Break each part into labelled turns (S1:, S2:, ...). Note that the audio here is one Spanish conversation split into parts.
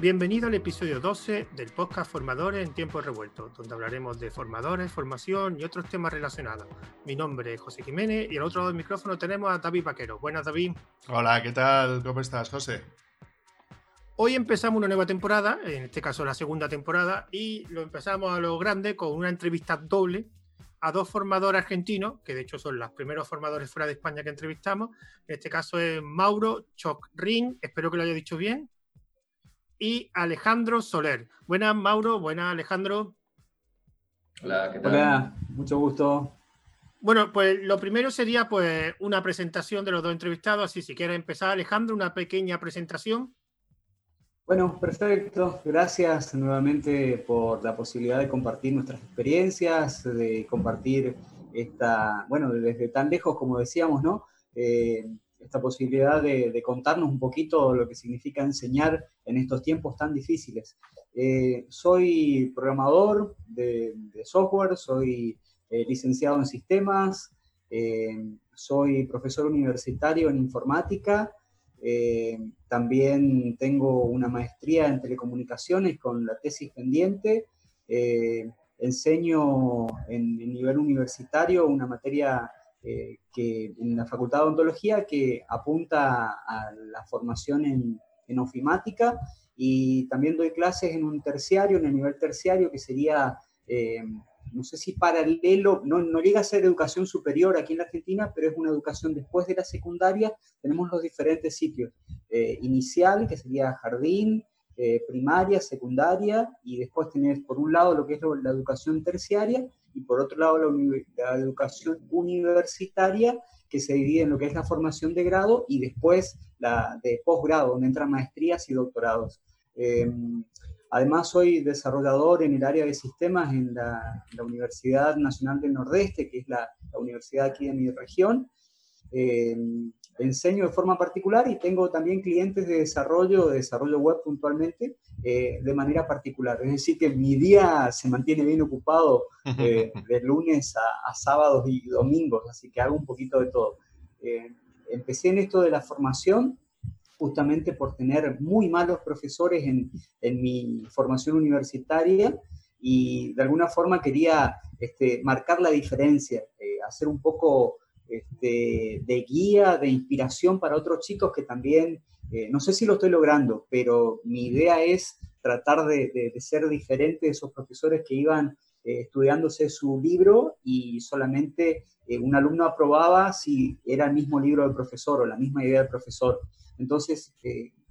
S1: Bienvenido al episodio 12 del podcast Formadores en Tiempos Revueltos, donde hablaremos de formadores, formación y otros temas relacionados. Mi nombre es José Jiménez y al otro lado del micrófono tenemos a David Vaquero. Buenas, David.
S2: Hola, ¿qué tal? ¿Cómo estás, José?
S1: Hoy empezamos una nueva temporada, en este caso la segunda temporada, y lo empezamos a lo grande con una entrevista doble a dos formadores argentinos, que de hecho son los primeros formadores fuera de España que entrevistamos. En este caso es Mauro Chocrin, espero que lo haya dicho bien, y Alejandro Soler. Buenas, Mauro. Buenas, Alejandro.
S3: Hola, ¿qué tal?
S4: Hola, mucho gusto.
S1: Bueno, pues lo primero sería pues una presentación de los dos entrevistados, así si quieres empezar, Alejandro, una pequeña presentación.
S4: Bueno, perfecto. Gracias nuevamente por la posibilidad de compartir nuestras experiencias, de compartir esta, bueno, desde tan lejos como decíamos, ¿no? Eh, esta posibilidad de, contarnos un poquito lo que significa enseñar en estos tiempos tan difíciles. Eh, soy programador de, software, soy eh, licenciado en sistemas, eh, soy profesor universitario en informática, también tengo una maestría en telecomunicaciones con la tesis pendiente, enseño en, en nivel universitario una materia eh, que en la Facultad de Odontología que apunta a la formación en, en, ofimática y también doy clases en un terciario, en el nivel terciario, que sería, eh, no sé si paralelo, no, no llega a ser educación superior aquí en la Argentina, pero es una educación después de la secundaria. Tenemos los diferentes sitios. Eh, inicial, que sería jardín, primaria, secundaria, y después tener por un lado lo que es la educación terciaria y por otro lado la, educación universitaria, que se divide en lo que es la formación de grado y después la de posgrado, donde entran maestrías y doctorados. Em, además, soy desarrollador en el área de sistemas en la, Universidad Nacional del Nordeste, que es la, universidad aquí de mi región. Em, enseño de forma particular y tengo también clientes de desarrollo, de desarrollo web puntualmente, eh, de manera particular. Es decir, que mi día se mantiene bien ocupado eh, de lunes a, sábados y domingos, así que hago un poquito de todo. Eh, empecé en esto de la formación justamente por tener muy malos profesores en, en mi formación universitaria y de alguna forma quería este, marcar la diferencia, hacer un poco este, de guía, de inspiración para otros chicos que también, eh, no sé si lo estoy logrando, pero mi idea es tratar de, ser diferente de esos profesores que iban eh, estudiándose su libro y solamente eh, un alumno aprobaba si era el mismo libro del profesor o la misma idea del profesor. Entonces,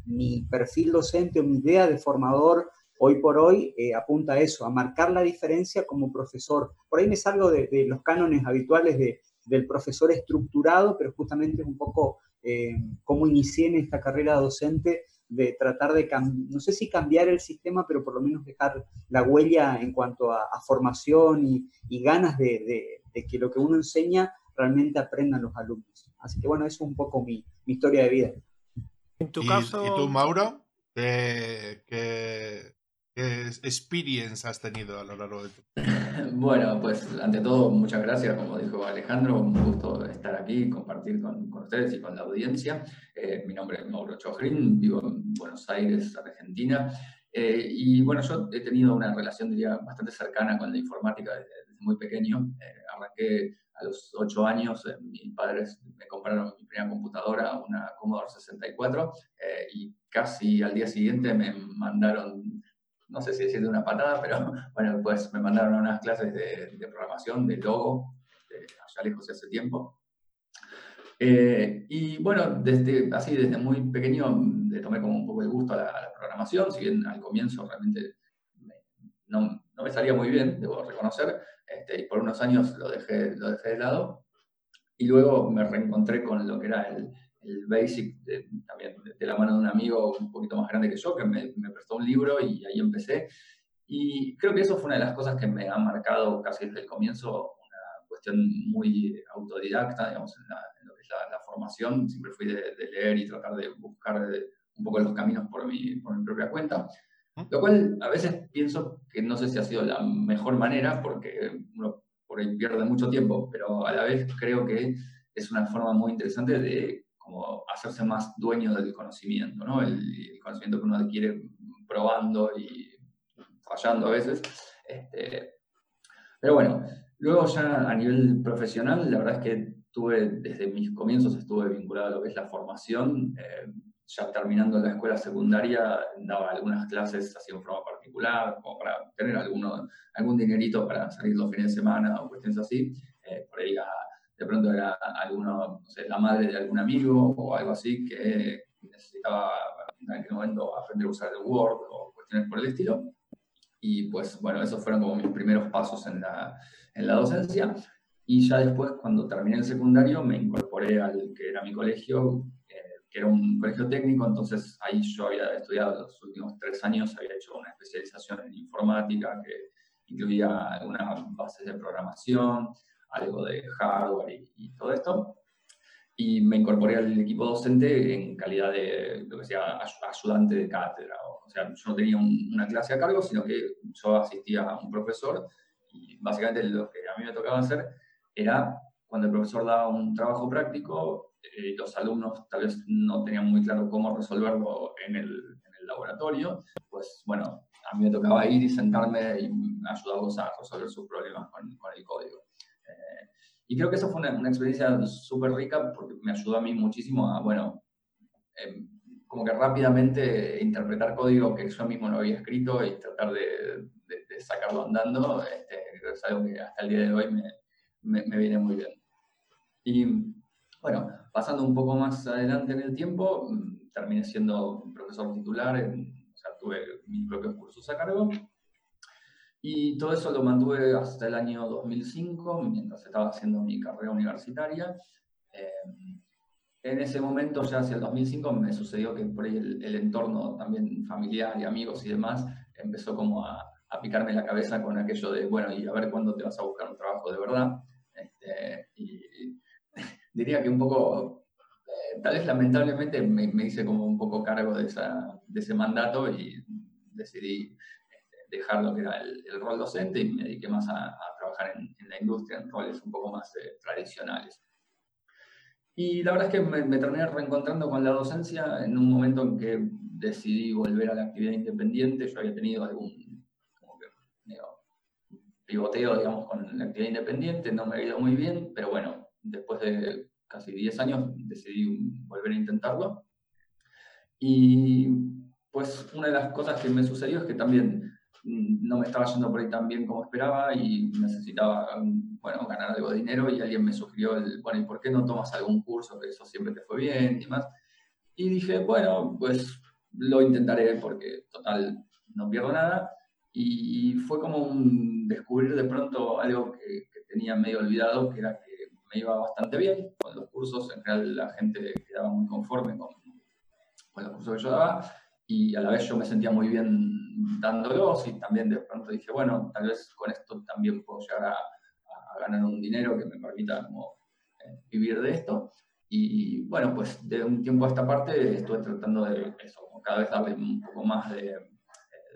S4: mi perfil docente o mi idea de formador hoy por hoy apunta a eso, a marcar la diferencia como profesor. Por ahí me salgo de los cánones habituales de, del profesor estructurado, pero justamente es un poco eh, cómo inicié en esta carrera docente de tratar de, no sé si cambiar el sistema, pero por lo menos dejar la huella en cuanto a, formación y, ganas de, que lo que uno enseña realmente aprendan los alumnos. Así que bueno, eso es un poco mi, historia de vida.
S2: En tu caso... ¿Y tú, Mauro? ¿Qué, ¿Qué experience has tenido a lo largo de tu
S3: Bueno, pues ante todo, muchas gracias, como dijo Alejandro, un gusto estar aquí, compartir con, ustedes y con la audiencia. Eh, mi nombre es Mauro Chojrin, vivo en Buenos Aires, Argentina. Eh, y bueno, yo he tenido una relación, diría, bastante cercana con la informática desde, muy pequeño. Eh, arranqué a los ocho años, mis padres me compraron mi primera computadora, una Commodore 64, y casi al día siguiente me mandaron no sé si decir de una patada, pero bueno, pues me mandaron a unas clases de, programación, de logo, de, allá lejos hace tiempo. Eh, y bueno, desde, así desde muy pequeño le tomé como un poco de gusto a la, programación, si bien al comienzo realmente no, no, me salía muy bien, debo reconocer, este, y por unos años lo dejé, lo dejé de lado. Y luego me reencontré con lo que era el, el basic también de, la mano de un amigo un poquito más grande que yo, que me, prestó un libro y ahí empecé. Y creo que eso fue una de las cosas que me ha marcado casi desde el comienzo, una cuestión muy autodidacta, digamos, en, lo que es la, formación. Siempre fui de, leer y tratar de buscar un poco los caminos por mi, por mi propia cuenta. Lo cual a veces pienso que no sé si ha sido la mejor manera, porque uno por ahí pierde mucho tiempo, pero a la vez creo que es una forma muy interesante de como hacerse más dueño del conocimiento, ¿no? El, conocimiento que uno adquiere probando y fallando a veces. Este, pero bueno, luego ya a nivel profesional, la verdad es que tuve, desde mis comienzos estuve vinculado a lo que es la formación. Eh, ya terminando la escuela secundaria, daba algunas clases así en forma particular, como para tener alguno, algún dinerito para salir los fines de semana o cuestiones así. Eh, por ahí de pronto era alguno, no sé, la madre de algún amigo o algo así que necesitaba en aquel momento aprender a usar el Word o cuestiones por el estilo. Y pues bueno, esos fueron como mis primeros pasos en la, en la docencia. Y ya después, cuando terminé el secundario, me incorporé al que era mi colegio, eh, que era un colegio técnico, entonces ahí yo había estudiado los últimos tres años, había hecho una especialización en informática que incluía algunas bases de programación, algo de hardware y, todo esto. Y me incorporé al equipo docente en calidad de lo que sea ayudante de cátedra. O sea, yo no tenía una clase a cargo, sino que yo asistía a un profesor y básicamente lo que a mí me tocaba hacer era cuando el profesor daba un trabajo práctico, eh, los alumnos tal vez no tenían muy claro cómo resolverlo en el, en el, laboratorio, pues bueno, a mí me tocaba ir y sentarme y ayudarlos a resolver sus problemas con, con el código. Eh, y creo que eso fue una, una experiencia súper rica porque me ayudó a mí muchísimo a, bueno, em, como que rápidamente interpretar código que yo mismo no había escrito y tratar de, de, sacarlo andando. Este, es algo que hasta el día de hoy me, me, me, viene muy bien. Y bueno, pasando un poco más adelante en el tiempo, mm, terminé siendo profesor titular, en, o sea, tuve mis propios cursos a cargo y todo eso lo mantuve hasta el año 2005, mientras estaba haciendo mi carrera universitaria. Eh, en ese momento, ya hacia el 2005, me sucedió que por ahí el, entorno también familiar y amigos y demás empezó como a, a, picarme la cabeza con aquello de, bueno, y a ver cuándo te vas a buscar un trabajo de verdad. Este, y diría que un poco, eh, tal vez lamentablemente me, me, hice como un poco cargo de, esa, de ese mandato y decidí dejar lo que era el, rol docente y me dediqué más a, trabajar en, la industria, en roles un poco más eh, tradicionales. Y la verdad es que me, terminé reencontrando con la docencia en un momento en que decidí volver a la actividad independiente. Yo había tenido algún como que, pivoteo, digamos, con la actividad independiente, no me había ido muy bien, pero bueno, después de casi 10 años decidí volver a intentarlo. Y pues una de las cosas que me sucedió es que también no me estaba yendo por ahí tan bien como esperaba y necesitaba, bueno, ganar algo de dinero y alguien me sugirió el, bueno, ¿y por qué no tomas algún curso que eso siempre te fue bien y demás? Y dije, bueno, pues lo intentaré porque total no pierdo nada. Y fue como un descubrir de pronto algo que, tenía medio olvidado, que era que me iba bastante bien con los cursos. En general la gente quedaba muy conforme con, con los cursos que yo daba y a la vez yo me sentía muy bien dándolos y también de pronto dije, bueno, tal vez con esto también puedo llegar a, ganar un dinero que me permita como, eh, vivir de esto. Y bueno, pues de un tiempo a esta parte estuve tratando de eso, cada vez darle un poco más de, eh,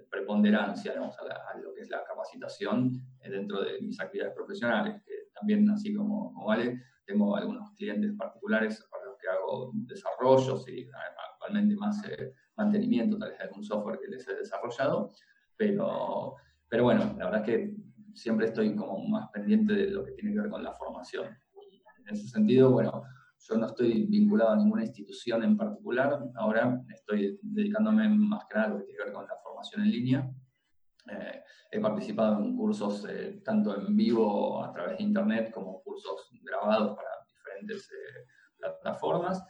S3: preponderancia digamos, a, lo que es la capacitación eh, dentro de mis actividades profesionales, que también así como, como vale, tengo algunos clientes particulares para los que hago desarrollos y actualmente más mantenimiento tal vez de algún software que les he desarrollado, pero, pero bueno, la verdad es que siempre estoy como más pendiente de lo que tiene que ver con la formación. En ese sentido, bueno, yo no estoy vinculado a ninguna institución en particular, ahora estoy dedicándome más que nada a lo que tiene que ver con la formación en línea. Eh, he participado en cursos eh, tanto en vivo a través de internet como cursos grabados para diferentes eh, plataformas.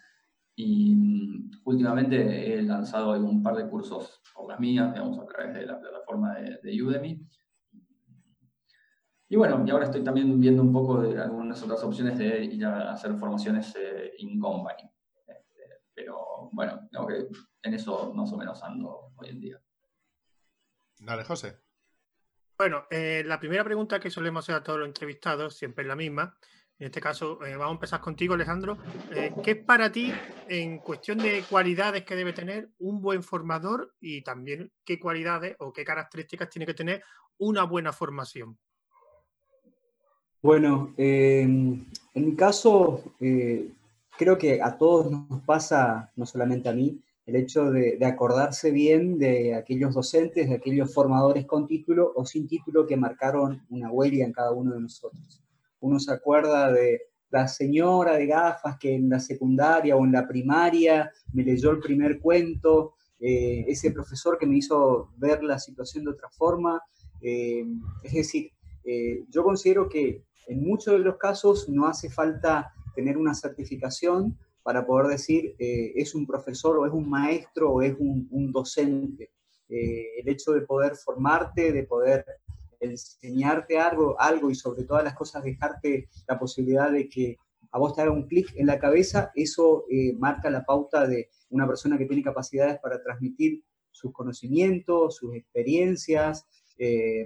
S3: Y últimamente he lanzado un par de cursos por las mías, digamos, a través de la plataforma de, Udemy. Y bueno, y ahora estoy también viendo un poco de algunas otras opciones de ir a hacer formaciones eh, in company. Este, pero bueno, creo que en eso más o menos ando hoy en día.
S2: Dale, José.
S1: Bueno, eh, la primera pregunta que solemos hacer a todos los entrevistados, siempre es la misma, en este caso, eh, vamos a empezar contigo, Alejandro. Eh, ¿Qué es para ti, en cuestión de cualidades que debe tener un buen formador y también qué cualidades o qué características tiene que tener una buena formación?
S4: Bueno, en mi caso, eh, creo que a todos nos pasa, no solamente a mí, el hecho de, acordarse bien de aquellos docentes, de aquellos formadores con título o sin título que marcaron una huella en cada uno de nosotros. Uno se acuerda de la señora de gafas que en la secundaria o en la primaria me leyó el primer cuento, eh, ese profesor que me hizo ver la situación de otra forma. Eh, es decir, eh, yo considero que en muchos de los casos no hace falta tener una certificación para poder decir es un profesor o es un maestro o es un, docente. el hecho de poder formarte, de poder enseñarte algo, algo y sobre todas las cosas dejarte la posibilidad de que a vos te haga un clic en la cabeza, eso marca la pauta de una persona que tiene capacidades para transmitir sus conocimientos, sus experiencias. Eh,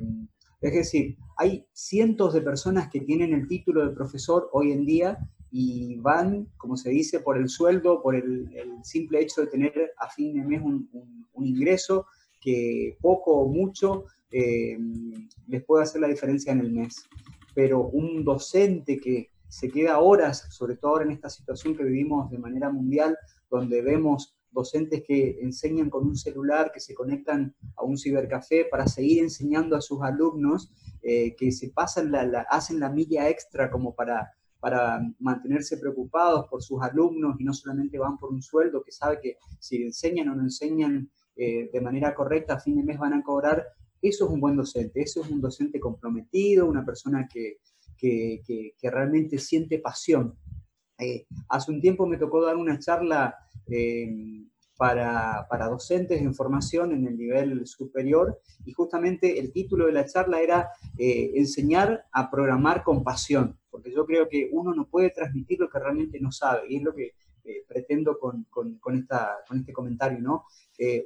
S4: es decir, hay cientos de personas que tienen el título de profesor hoy en día y van, como se dice, por el sueldo, por el, simple hecho de tener a fin de mes un, ingreso que poco o mucho eh, les puede hacer la diferencia en el mes. Pero un docente que se queda horas, sobre todo ahora en esta situación que vivimos de manera mundial, donde vemos docentes que enseñan con un celular, que se conectan a un cibercafé para seguir enseñando a sus alumnos, eh, que se pasan la, hacen la milla extra como para, para mantenerse preocupados por sus alumnos y no solamente van por un sueldo, que sabe que si enseñan o no enseñan eh, de manera correcta, a fin de mes van a cobrar, eso es un buen docente, eso es un docente comprometido, una persona que, que, que realmente siente pasión. Eh, hace un tiempo me tocó dar una charla eh, para, docentes en formación en el nivel superior y justamente el título de la charla era eh, enseñar a programar con pasión, porque yo creo que uno no puede transmitir lo que realmente no sabe y es lo que pretendo con, esta, con este comentario, ¿no?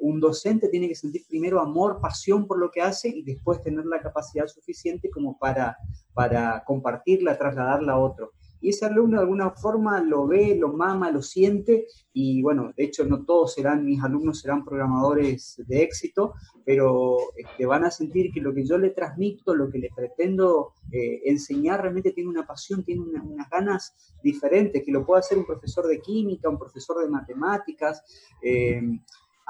S4: un docente tiene que sentir primero amor, pasión por lo que hace y después tener la capacidad suficiente como para, para compartirla, trasladarla a otro y ese alumno de alguna forma lo ve, lo mama, lo siente y bueno, de hecho no todos serán, mis alumnos serán programadores de éxito, pero este, van a sentir que lo que yo le transmito, lo que le pretendo eh, enseñar realmente tiene una pasión, tiene unas ganas diferentes, que lo puede hacer un profesor de química, un profesor de matemáticas. Eh,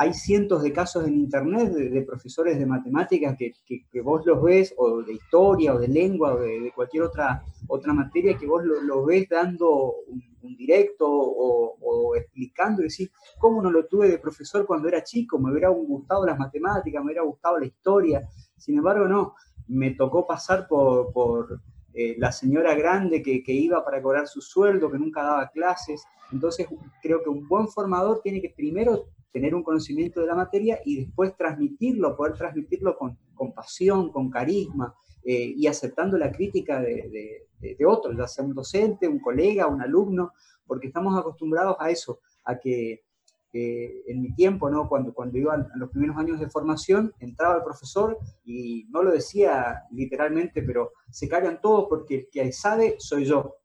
S4: hay cientos de casos en Internet de, profesores de matemáticas que, vos los ves, o de historia, o de lengua, o de, cualquier otra, otra materia, que vos lo, ves dando un, directo o, explicando y decís, ¿cómo no lo tuve de profesor cuando era chico? Me hubiera gustado las matemáticas, me hubiera gustado la historia. Sin embargo, no, me tocó pasar por, eh, la señora grande que, que iba para cobrar su sueldo, que nunca daba clases. Entonces, creo que un buen formador tiene que primero tener un conocimiento de la materia y después transmitirlo, poder transmitirlo con, con pasión, con carisma eh, y aceptando la crítica de, de, otros, ya sea un docente, un colega, un alumno, porque estamos acostumbrados a eso, a que en mi tiempo, ¿no? cuando, cuando iba a los primeros años de formación, entraba el profesor y no lo decía literalmente, pero se callan todos porque el que sabe soy yo.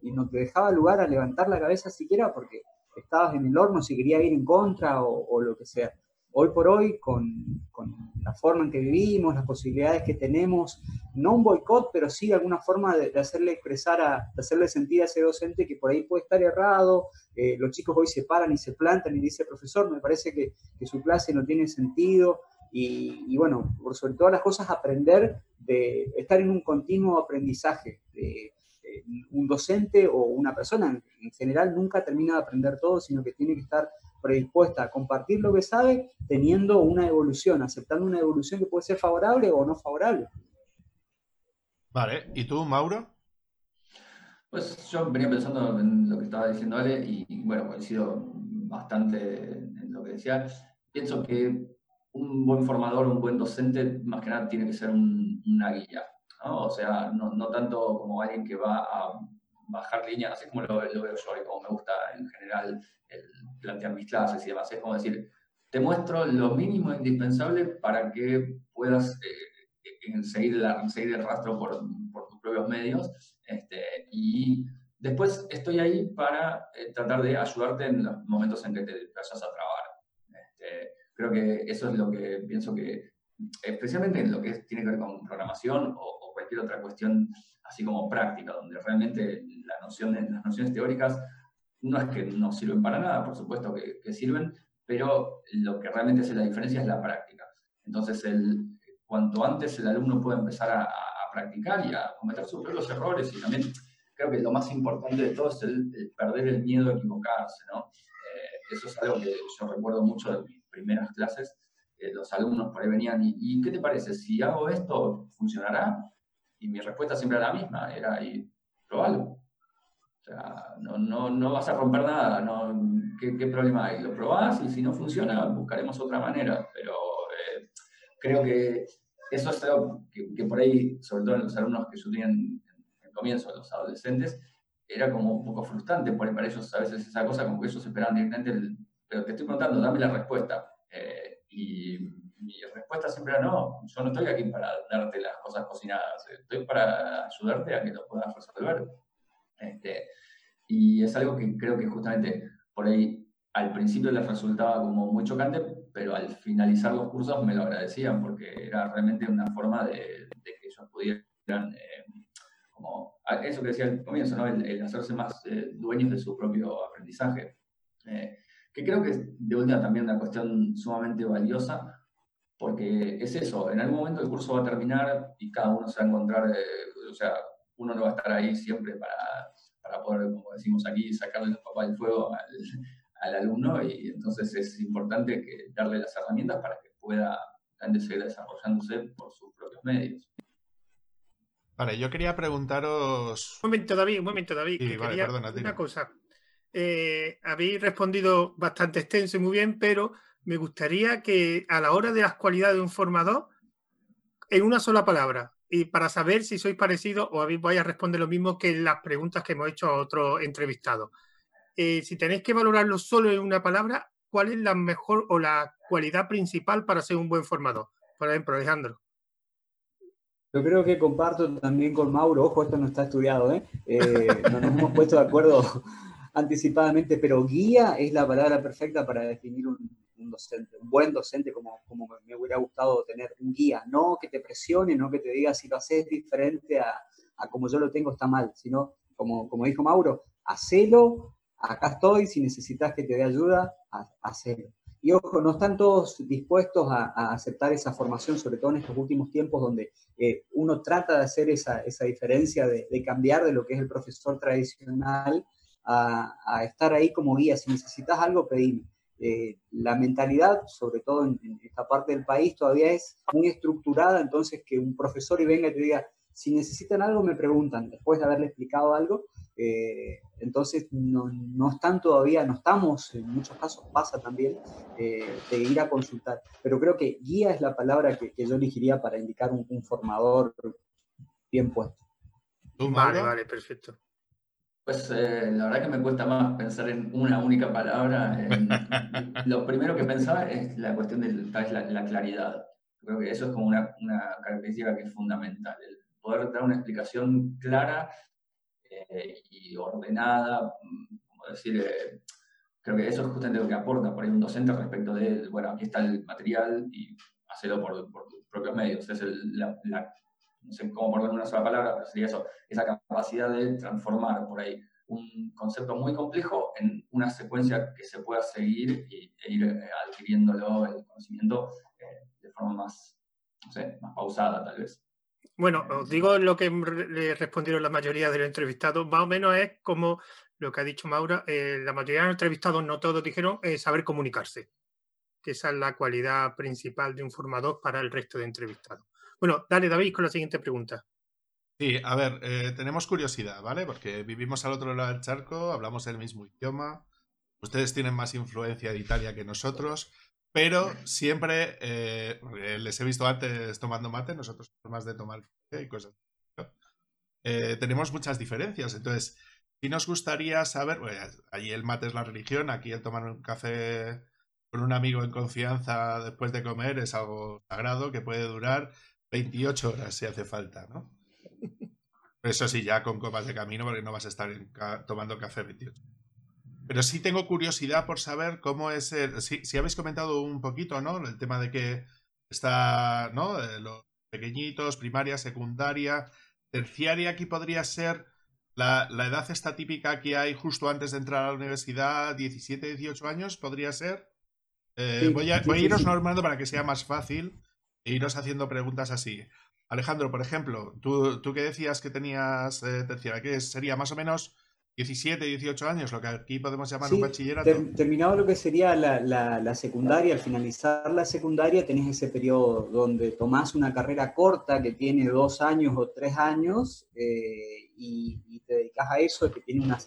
S4: Y no te dejaba lugar a levantar la cabeza siquiera porque estabas en el horno si quería ir en contra o, lo que sea. Hoy por hoy, con, la forma en que vivimos, las posibilidades que tenemos, no un boicot, pero sí alguna forma de, hacerle expresar, a, de hacerle sentir a ese docente que por ahí puede estar errado, eh, los chicos hoy se paran y se plantan y dice, profesor, me parece que, su clase no tiene sentido, y, bueno, por sobre todas las cosas, aprender de estar en un continuo aprendizaje, un docente o una persona en general nunca termina de aprender todo, sino que tiene que estar predispuesta a compartir lo que sabe teniendo una evolución, aceptando una evolución que puede ser favorable o no favorable.
S2: Vale, ¿y tú, Mauro?
S3: Pues yo venía pensando en lo que estaba diciendo Ale y, bueno, coincido bastante en lo que decía. Pienso que un buen formador, un buen docente, más que nada tiene que ser una guía. O sea, no, no, tanto como alguien que va a bajar líneas, así como lo, veo yo y como me gusta en general el plantear mis clases y demás. Es como decir, te muestro lo mínimo indispensable para que puedas eh, seguir, la, seguir, el rastro por, por tus propios medios. Este, y después estoy ahí para eh, tratar de ayudarte en los momentos en que te vayas a trabar. Este, creo que eso es lo que pienso que, especialmente en lo que tiene que ver con programación o, cualquier otra cuestión así como práctica, donde realmente la noción, las nociones teóricas no es que no sirven para nada, por supuesto que, sirven, pero lo que realmente hace la diferencia es la práctica. Entonces, el, cuanto antes el alumno pueda empezar a, practicar y a cometer sus propios errores, y también creo que lo más importante de todo es el, perder el miedo a equivocarse, ¿no? Eh, eso es algo que yo recuerdo mucho de mis primeras clases, los alumnos por ahí venían y, y, ¿qué te parece? Si hago esto, ¿funcionará? Y mi respuesta siempre era la misma, era, y probalo. O sea, no, no, no vas a romper nada, no, ¿qué, ¿qué, problema hay? Lo probás y si no funciona, buscaremos otra manera, pero eh, creo que eso es algo que, por ahí, sobre todo en los alumnos que yo tenía en, el comienzo, los adolescentes, era como un poco frustrante, porque para ellos a veces esa cosa como que ellos esperaban directamente, pero te estoy preguntando, dame la respuesta. Eh, y mi respuesta siempre era no, yo no estoy aquí para darte las cosas cocinadas, estoy para ayudarte a que lo puedas resolver. Este, y es algo que creo que justamente por ahí al principio les resultaba como muy chocante, pero al finalizar los cursos me lo agradecían porque era realmente una forma de, que ellos pudieran, eh, como eso que decía al comienzo, ¿no? el, hacerse más eh, dueños de su propio aprendizaje. Eh, que creo que es de última también una cuestión sumamente valiosa, porque es eso, en algún momento el curso va a terminar y cada uno se va a encontrar, o sea, uno no va a estar ahí siempre para, para poder, como decimos aquí, sacarle los papás del fuego al, al alumno y entonces es importante que darle las herramientas para que pueda seguir desarrollándose por sus propios medios.
S2: Vale, yo quería preguntaros.
S1: Un momento, David, un momento, David. una cosa. Eh, habéis respondido bastante extenso y muy bien, pero me gustaría que a la hora de las cualidades de un formador, en una sola palabra, y para saber si sois parecidos o vais a responder lo mismo que las preguntas que hemos hecho a otros entrevistados. Eh, si tenéis que valorarlo solo en una palabra, ¿cuál es la mejor o la cualidad principal para ser un buen formador? Por ejemplo, Alejandro.
S4: Yo creo que comparto también con Mauro, ojo, esto no está estudiado, ¿eh? eh no nos hemos puesto de acuerdo anticipadamente, pero guía es la palabra perfecta para definir un, docente, un buen docente como, como me hubiera gustado tener, un guía, no que te presione, no que te diga si lo haces diferente a, a como yo lo tengo está mal, sino como, como dijo Mauro, hacelo, acá estoy, si necesitas que te dé ayuda, hacerlo. Y ojo, no están todos dispuestos a, aceptar esa formación, sobre todo en estos últimos tiempos donde eh, uno trata de hacer esa, diferencia, de, cambiar de lo que es el profesor tradicional a, estar ahí como guía. Si necesitas algo, pedime. Eh, la mentalidad, sobre todo en, en, esta parte del país, todavía es muy estructurada, entonces que un profesor y venga y te diga, si necesitan algo, me preguntan, después de haberle explicado algo, eh, entonces no, no, están todavía, no estamos, en muchos casos pasa también, eh, de ir a consultar. Pero creo que guía es la palabra que, yo elegiría para indicar un, formador bien puesto.
S1: Vale, vale, perfecto.
S3: Pues eh, la verdad que me cuesta más pensar en una única palabra. lo primero que pensaba es la cuestión de la, claridad. Creo que eso es como una, una característica que es fundamental, el poder dar una explicación clara eh, y ordenada, como decir, eh, creo que eso es justamente lo que aporta por ahí un docente respecto de, bueno, aquí está el material y hacerlo por, por tus propios medios. Es la, no sé cómo ponerlo en una sola palabra, pero sería eso, esa capacidad de transformar por ahí un concepto muy complejo en una secuencia que se pueda seguir y, e ir eh, adquiriéndolo el conocimiento de forma más, no sé, más pausada tal vez.
S1: Bueno, os digo lo que le respondieron la mayoría de los entrevistados, más o menos es como lo que ha dicho Maura, eh, la mayoría de los entrevistados, no todos dijeron eh, saber comunicarse, que esa es la cualidad principal de un formador para el resto de entrevistados. Bueno, dale David con la siguiente pregunta.
S2: Sí, a ver, eh, tenemos curiosidad, ¿vale? Porque vivimos al otro lado del charco, hablamos el mismo idioma, ustedes tienen más influencia de Italia que nosotros. Pero siempre eh, les he visto antes tomando mate, nosotros más de tomar café y cosas. Eh, tenemos muchas diferencias. Entonces, si nos gustaría saber, allí el mate es la religión, aquí el tomar un café con un amigo en confianza después de comer es algo sagrado que puede durar 28 horas si hace falta, ¿no? Eso sí, ya con copas de camino, porque no vas a estar tomando café 28 pero sí tengo curiosidad por saber cómo es el. Si, habéis comentado un poquito, ¿no? El tema de que está, ¿no? Eh, los pequeñitos, primaria, secundaria, terciaria, aquí podría ser la, la, edad esta típica que hay justo antes de entrar a la universidad, 17, 18 años, podría ser. Eh, voy a, iros normando para que sea más fácil e iros haciendo preguntas así. Alejandro, por ejemplo, tú, tú que decías que tenías eh, tercera, que sería más o menos 17, 18 años, lo que aquí podemos llamar un bachillerato.
S4: terminado lo que sería la, secundaria, al finalizar la secundaria tenés ese periodo donde tomás una carrera corta que tiene dos años o tres años eh, y, te dedicas a eso, que tiene una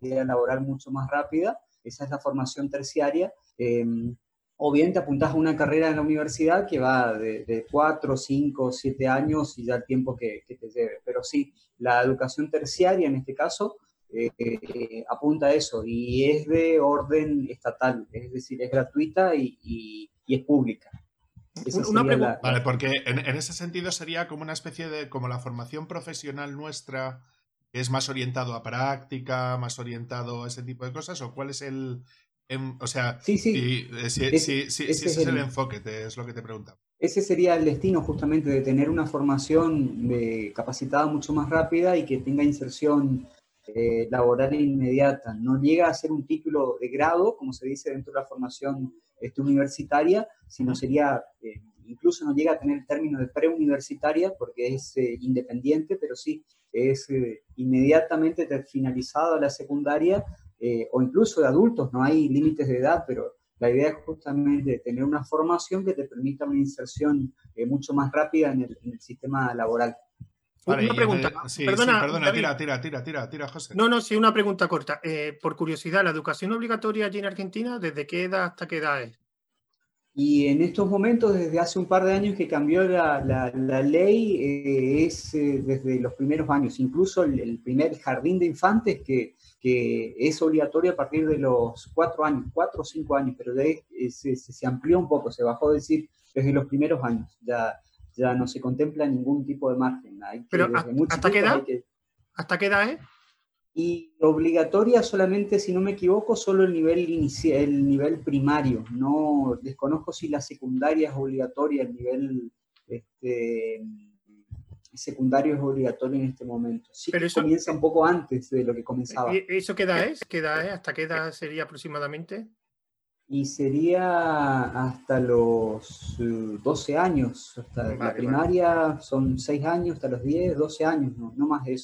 S4: vida laboral mucho más rápida. Esa es la formación terciaria. Em, o bien te apuntás a una carrera en la universidad que va de, cuatro, cinco, siete años y ya el tiempo que, que te lleve. Pero sí, la educación terciaria en este caso eh, apunta a eso y es de orden estatal, es decir, es gratuita y, es pública.
S2: una pregunta. Vale, porque en, ese sentido sería como una especie de, como la formación profesional nuestra, que es más orientado a práctica, más orientado a ese tipo de cosas, o cuál es el, o sea, sí, sí. Si, ese, es el, enfoque, es lo que te preguntaba.
S4: Ese sería el destino justamente de tener una formación de, capacitada mucho más rápida y que tenga inserción eh, laboral inmediata. No llega a ser un título de grado, como se dice dentro de la formación este, universitaria, sino sería, eh, incluso no llega a tener el término de preuniversitaria porque es eh, independiente, pero sí es inmediatamente finalizada la secundaria o incluso de adultos, no hay límites de edad, pero la idea es justamente tener una formación que te permita una inserción mucho más rápida en el sistema laboral
S1: una pregunta.
S2: perdona, perdona tira, tira, tira, tira, tira, José.
S1: No, no, sí, una pregunta corta. Eh, por curiosidad, ¿la educación obligatoria allí en Argentina, desde qué edad hasta qué edad es?
S4: Y en estos momentos, desde hace un par de años que cambió la, la, ley, eh, es eh, desde los primeros años, incluso el, primer jardín de infantes que, que, es obligatorio a partir de los cuatro años, cuatro o cinco años, pero de, se, se, amplió un poco, se bajó a decir desde los primeros años. Ya, ya no se contempla ningún tipo de margen.
S1: Pero ¿hasta qué edad? ¿Hasta qué edad es?
S4: Y obligatoria solamente, si no me equivoco, solo el nivel el nivel primario. No desconozco si la secundaria es obligatoria, el nivel este, secundario es obligatorio en este momento. Sí Pero eso, comienza un poco antes de lo que comenzaba.
S1: ¿Eso qué edad es? ¿Qué edad es? ¿Hasta qué edad sería aproximadamente?
S4: y sería hasta los 12 eh, años, hasta la primaria son 6 años, hasta los 10, 12 años, no, no más de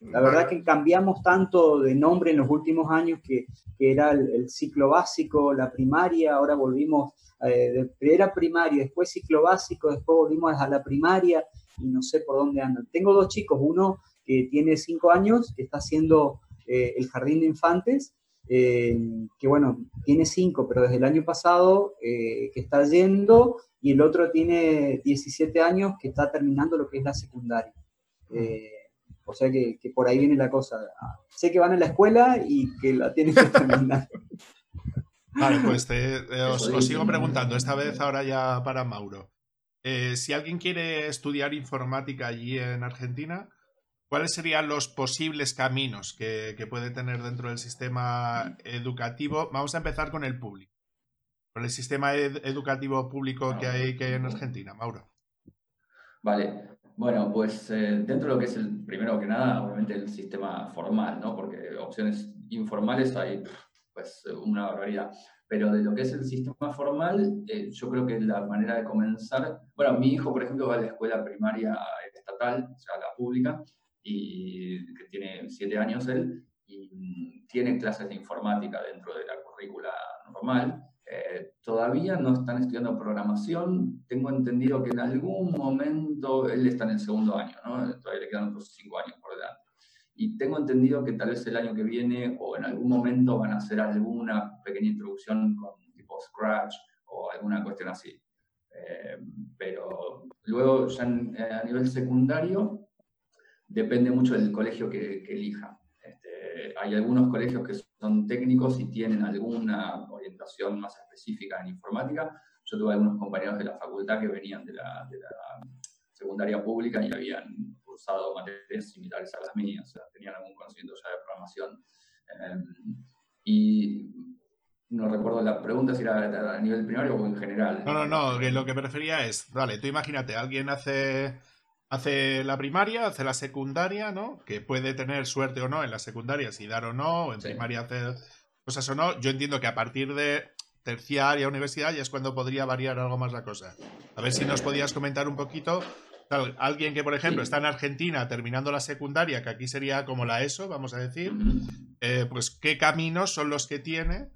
S4: La verdad que cambiamos tanto de nombre en los últimos años que, que era el, ciclo básico, la primaria, ahora volvimos, eh, de, era primaria, después ciclo básico, después volvimos a la primaria y no sé por dónde andan. Tengo dos chicos, uno que tiene 5 años, que está haciendo eh, el jardín de infantes, eh, que bueno, tiene cinco, pero desde el año pasado eh, que está yendo, y el otro tiene 17 años que está terminando lo que es la secundaria. Eh, o sea que, por ahí viene la cosa. Sé que van a la escuela y que la tienen que terminar.
S2: Vale, pues os, sigo preguntando, esta vez ahora ya para Mauro. si alguien quiere estudiar informática allí en Argentina, ¿Cuáles serían los posibles caminos que, puede tener dentro del sistema educativo? Vamos a empezar con el público. Con el sistema educativo público que hay, que en Argentina, Mauro.
S3: Vale, bueno, pues eh, dentro de lo que es el, primero que nada, obviamente el sistema formal, ¿no? Porque opciones informales hay pues una barbaridad. Pero de lo que es el sistema formal, eh, yo creo que la manera de comenzar, bueno, mi hijo, por ejemplo, va a la escuela primaria estatal, o sea, la pública, y que tiene siete años él, y tiene clases de informática dentro de la currícula normal. Eh, todavía no están estudiando programación. Tengo entendido que en algún momento, él está en el segundo año, todavía le quedan otros cinco años por delante. Y tengo entendido que tal vez el año que viene o en algún momento van a hacer alguna pequeña introducción con tipo Scratch o alguna cuestión así. Eh, pero luego ya eh, a nivel secundario depende mucho del colegio que, elija. Este, hay algunos colegios que son técnicos y tienen alguna orientación más específica en informática. Yo tuve algunos compañeros de la facultad que venían de la, secundaria pública y habían cursado materias similares a las mías, o sea, tenían algún conocimiento ya de programación. Em, y no recuerdo la pregunta si era a nivel primario o en general.
S2: No, no, no, lo que prefería es, vale, tú imagínate, alguien hace hace la primaria, hace la secundaria, ¿no? Que puede tener suerte o no en la secundaria, si dar o no, o en primaria hacer cosas o no. Yo entiendo que a partir de terciaria, universidad, ya es cuando podría variar algo más la cosa. A ver si nos podías comentar un poquito. Alguien que, por ejemplo, está en Argentina terminando la secundaria, que aquí sería como la ESO, vamos a decir, eh, pues qué caminos son los que tiene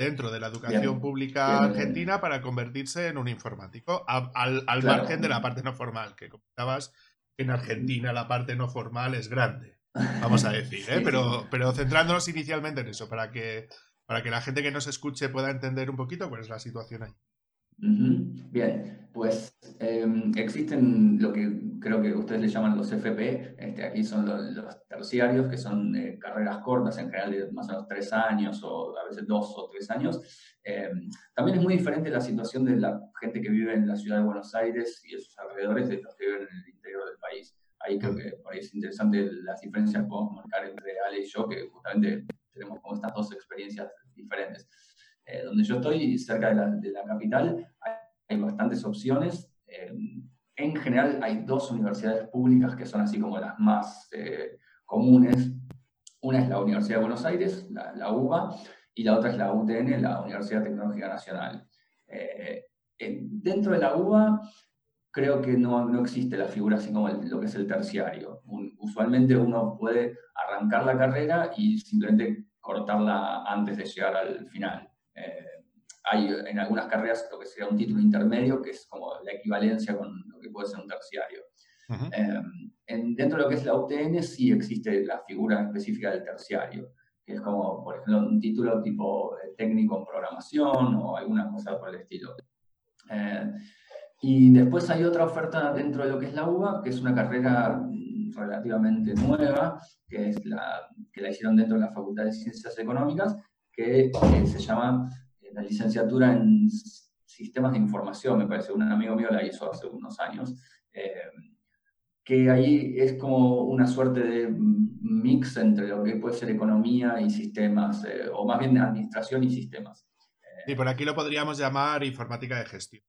S2: dentro de la educación pública argentina para convertirse en un informático, al, margen de la parte no formal, que comentabas que en Argentina la parte no formal es grande, vamos a decir, ¿eh? pero, pero centrándonos inicialmente en eso, para que, para que la gente que nos escuche pueda entender un poquito cuál es la situación ahí.
S3: Bien, pues em, existen lo que creo que ustedes le llaman los FP, este, aquí son los, terciarios, que son eh, carreras cortas, en general de más o menos tres años o a veces dos o tres años. Em, también es muy diferente la situación de la gente que vive en la ciudad de Buenos Aires y sus alrededores de los que viven en el interior del país. Ahí creo que por ahí es interesante las diferencias que podemos marcar entre Ale y yo, que justamente tenemos como estas dos experiencias diferentes. Eh, donde yo estoy, cerca de la, capital, hay, bastantes opciones. Eh, en general hay dos universidades públicas que son así como las más eh, comunes. Una es la Universidad de Buenos Aires, la, UBA, y la otra es la UTN, la Universidad Tecnológica Nacional. dentro de la UBA creo que no, no, existe la figura así como lo que es el terciario. usualmente uno puede arrancar la carrera y simplemente cortarla antes de llegar al final. Eh, hay en algunas carreras lo que sería un título intermedio, que es como la equivalencia con lo que puede ser un terciario. Eh, en, dentro de lo que es la UTN sí existe la figura específica del terciario, que es como, por ejemplo, un título tipo eh, técnico en programación o alguna cosa por el estilo. y después hay otra oferta dentro de lo que es la UBA, que es una carrera mm, relativamente nueva, que, es la, que la hicieron dentro de la Facultad de Ciencias Económicas, que se llama eh, la licenciatura en sistemas de información, me parece, un amigo mío la hizo hace unos años, eh, que ahí es como una suerte de mix entre lo que puede ser economía y sistemas, eh, o más bien administración y sistemas.
S2: Y por aquí lo podríamos llamar informática de gestión.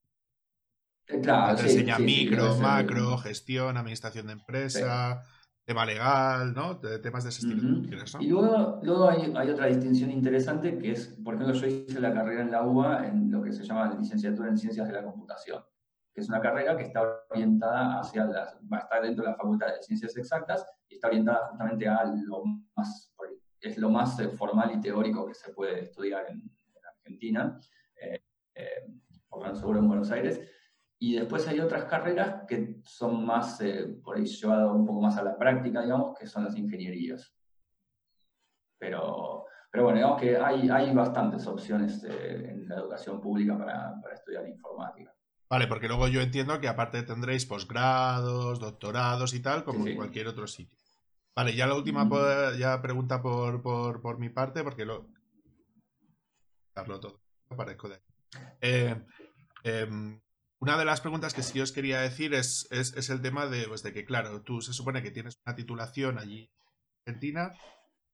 S3: Claro,
S2: Te enseña micro, macro, gestión, administración de empresa, tema legal, ¿no? De temas de ese estilo.
S3: Y luego, luego hay, hay, otra distinción interesante que es, por ejemplo, yo hice la carrera en la UBA en lo que se llama licenciatura en Ciencias de la Computación, que es una carrera que está orientada hacia las, va a estar dentro de la Facultad de Ciencias Exactas y está orientada justamente a lo más, es lo más eh, formal y teórico que se puede estudiar en, Argentina, eh, eh, por lo menos seguro en Buenos Aires. Y después hay otras carreras que son más, eh, por ahí llevado un poco más a la práctica, digamos, que son las ingenierías. Pero, pero bueno, digamos que hay, hay bastantes opciones eh, en la educación pública para, para, estudiar informática.
S2: Vale, porque luego yo entiendo que aparte tendréis posgrados, doctorados y tal, como en cualquier otro sitio. Vale, ya la última ya pregunta por, por, por, mi parte, porque lo... Darlo todo. Parezco de... Eh, eh, una de las preguntas que sí os quería decir es, es, el tema de, pues, de, que, claro, tú se supone que tienes una titulación allí en Argentina.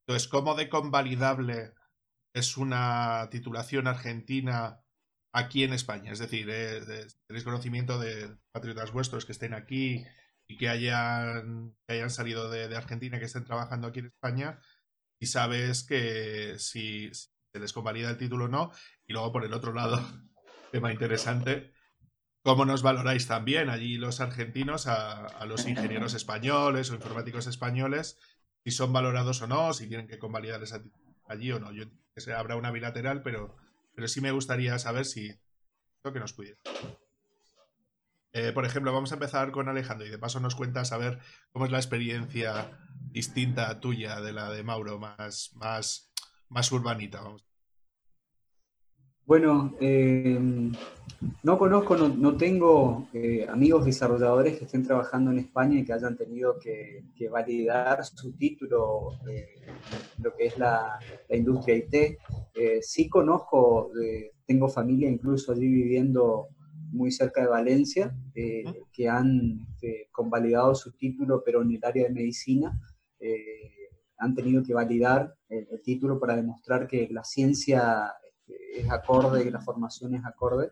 S2: Entonces, ¿cómo de convalidable es una titulación argentina aquí en España? Es decir, eh, ¿tenéis conocimiento de patriotas vuestros que estén aquí y que hayan, que hayan salido de, Argentina, que estén trabajando aquí en España? Y sabes que si, si se les convalida el título o no. Y luego, por el otro lado, tema interesante ¿Cómo nos valoráis también allí los argentinos a, los ingenieros españoles o informáticos españoles? Si son valorados o no, si tienen que convalidar esa allí o no. Yo que se habrá una bilateral, pero, pero sí me gustaría saber si que nos pudiera. Eh, por ejemplo, vamos a empezar con Alejandro y de paso nos cuentas a ver cómo es la experiencia distinta tuya de la de Mauro, más, más, más urbanita. Vamos.
S4: Bueno, eh, no conozco, no, tengo eh, amigos desarrolladores que estén trabajando en España y que hayan tenido que, validar su título eh, lo que es la, industria IT. Eh, sí conozco, tengo familia incluso allí viviendo muy cerca de Valencia, que han convalidado su título, pero en el área de medicina. han tenido que validar el título para demostrar que la ciencia es acorde y la formación es acorde.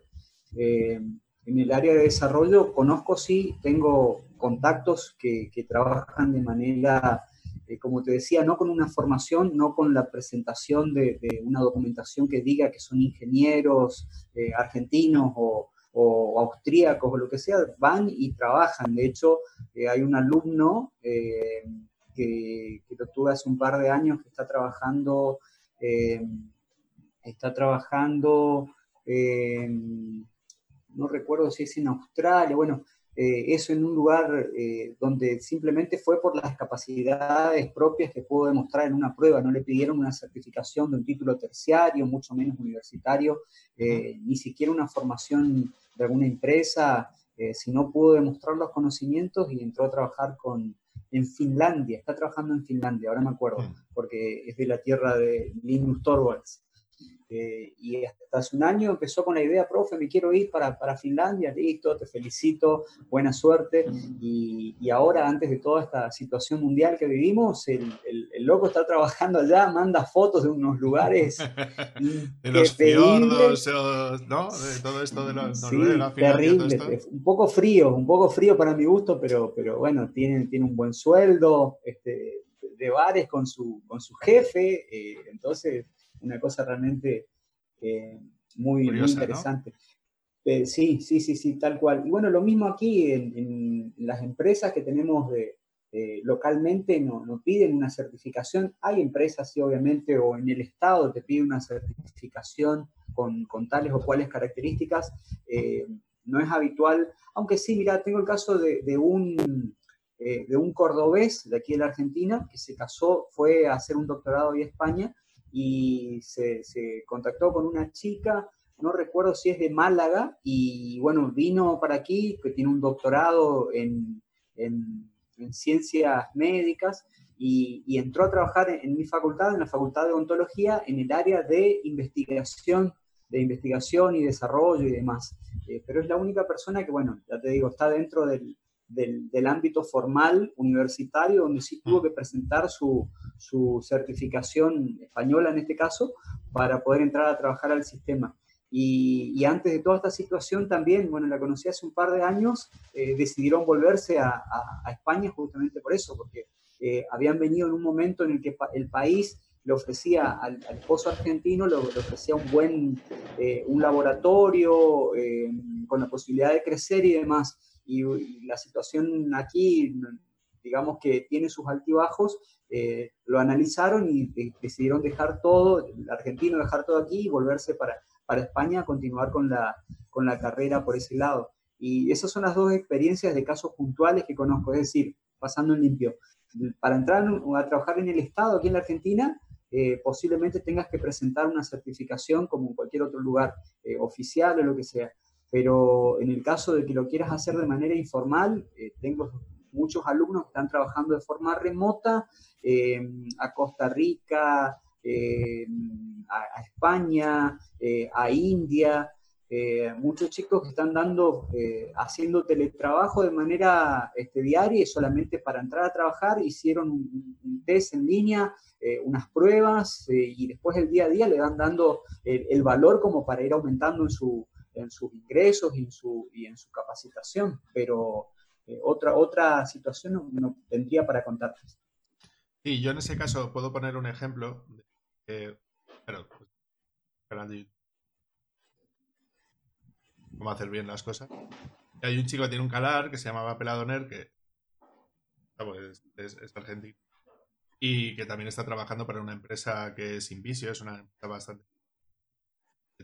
S4: Eh, en el área de desarrollo conozco, sí, tengo contactos que, trabajan de manera eh, como te decía, no con una formación, no con la presentación de, una documentación que diga que son ingenieros eh, argentinos o, austríacos o lo que sea, van y trabajan. De hecho, hay un alumno que, que, lo tuve hace un par de años que está trabajando, está trabajando, no recuerdo si es en Australia, bueno, eh, eso en un lugar eh, donde simplemente fue por las capacidades propias que pudo demostrar en una prueba, no le pidieron una certificación de un título terciario, mucho menos universitario, eh, ni siquiera una formación de alguna empresa, sino pudo demostrar los conocimientos y entró a trabajar con, en Finlandia, está trabajando en Finlandia, ahora me acuerdo, porque es de la tierra de Linus Torvalds. Eh, y hasta hace un año empezó con la idea, profe, me quiero ir para, para Finlandia, listo, te felicito, buena suerte. Y, y, ahora, antes de toda esta situación mundial que vivimos, el, el, loco está trabajando allá, manda fotos de unos lugares.
S2: de los fiordos, ¿no? De todo esto de los
S4: sí, Terrible, un poco frío, un poco frío para mi gusto, pero, pero bueno, tiene, tiene un buen sueldo, este, de bares con su, con su jefe, eh, entonces una cosa realmente eh, muy, interesante. Eh, sí, sí, sí, sí, tal cual. Y bueno, lo mismo aquí en, las empresas que tenemos de, localmente no, no, piden una certificación. Hay empresas, sí, obviamente, o en el Estado te piden una certificación con, tales o cuales características. Eh, no es habitual, aunque sí, mira, tengo el caso de, de un, de un cordobés de aquí en la Argentina que se casó, fue a hacer un doctorado en España y se, contactó con una chica, no recuerdo si es de Málaga, y bueno, vino para aquí, que tiene un doctorado en, ciencias médicas, y, entró a trabajar en, mi facultad, en la Facultad de Ontología, en el área de investigación, de investigación y desarrollo y demás. Eh, pero es la única persona que, bueno, ya te digo, está dentro del, del, ámbito formal universitario, donde sí tuvo mm. que presentar su, su, certificación española en este caso, para poder entrar a trabajar al sistema. Y, antes de toda esta situación también, bueno, la conocí hace un par de años, eh, decidieron volverse a, a, España justamente por eso, porque eh, habían venido en un momento en el que el país le ofrecía al, al esposo argentino, le, ofrecía un buen, eh, un laboratorio con la posibilidad de crecer y demás y, la situación aquí, digamos que tiene sus altibajos, eh, lo analizaron y decidieron dejar todo, el argentino dejar todo aquí y volverse para, para España a continuar con la, con la carrera por ese lado. Y esas son las dos experiencias de casos puntuales que conozco, es decir, pasando en limpio. Para entrar a trabajar en el Estado aquí en la Argentina, eh, posiblemente tengas que presentar una certificación como en cualquier otro lugar eh, oficial o lo que sea pero en el caso de que lo quieras hacer de manera informal, eh, tengo muchos alumnos están trabajando de forma remota eh, a Costa Rica, eh, a, España, a India, muchos chicos que están dando, haciendo teletrabajo de manera este, diaria y solamente para entrar a trabajar hicieron un, test en línea, unas pruebas y después el día a día le van dando el valor como para ir aumentando en su, en sus ingresos y en su, y en su capacitación, pero eh, otra, otra situación no, tendría para contarles.
S2: Sí, yo en ese caso puedo poner un ejemplo. De, pero, pues, cómo hacer bien las cosas. Hay un chico que tiene un calar que se llamaba Peladoner, que es, es, argentino, y que también está trabajando para una empresa que es Invisio, es una empresa bastante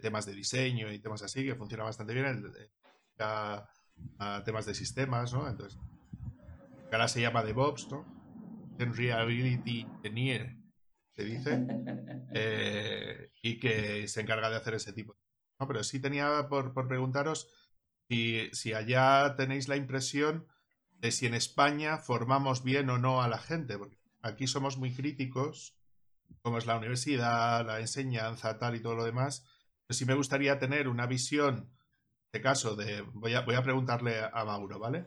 S2: temas de diseño y temas así, que funciona bastante bien. A, temas de sistemas, ¿no? Entonces, ahora se llama DevOps, ¿no? Reliability Engineer, se dice, eh, y que se encarga de hacer ese tipo. No, pero sí tenía por, preguntaros si, si allá tenéis la impresión de si en España formamos bien o no a la gente, porque aquí somos muy críticos, como es la universidad, la enseñanza, tal y todo lo demás, sí me gustaría tener una visión, este caso, de. Voy a, voy a preguntarle a Mauro, ¿vale?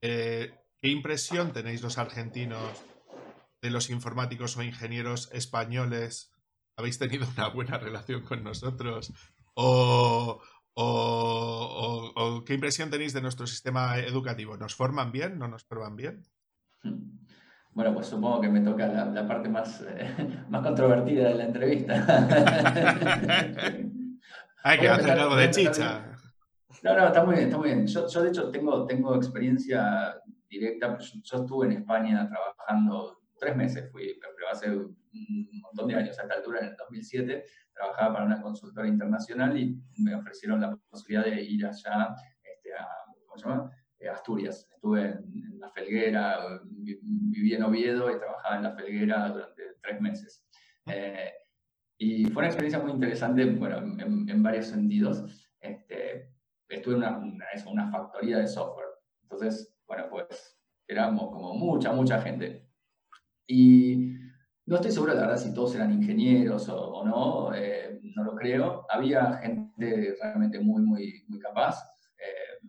S2: Eh, ¿Qué impresión tenéis los argentinos de los informáticos o ingenieros españoles? ¿Habéis tenido una buena relación con nosotros? ¿O, qué impresión tenéis de nuestro sistema educativo? ¿Nos forman bien? ¿No nos forman bien?
S3: Bueno, pues supongo que me toca la, parte más, más controvertida de la entrevista.
S2: Hay que hacer algo de chicha.
S3: No, no, está muy bien, está muy bien. Yo, de hecho tengo, tengo experiencia directa, yo, estuve en España trabajando tres meses, fui, pero hace un montón de años, a esta altura, en el 2007, trabajaba para una consultora internacional y me ofrecieron la posibilidad de ir allá este, a, ¿cómo se llama? Eh, Asturias. Estuve en, La Felguera, viví en Oviedo y trabajaba en La Felguera durante tres meses. Eh, y fue una experiencia muy interesante, bueno, en, varios sentidos. Este, estuve en una, una, factoría de software. Entonces, bueno, pues éramos como mucha, mucha gente. Y no estoy seguro, la verdad, si todos eran ingenieros o, no, eh, no lo creo. Había gente realmente muy, muy, muy capaz. Eh,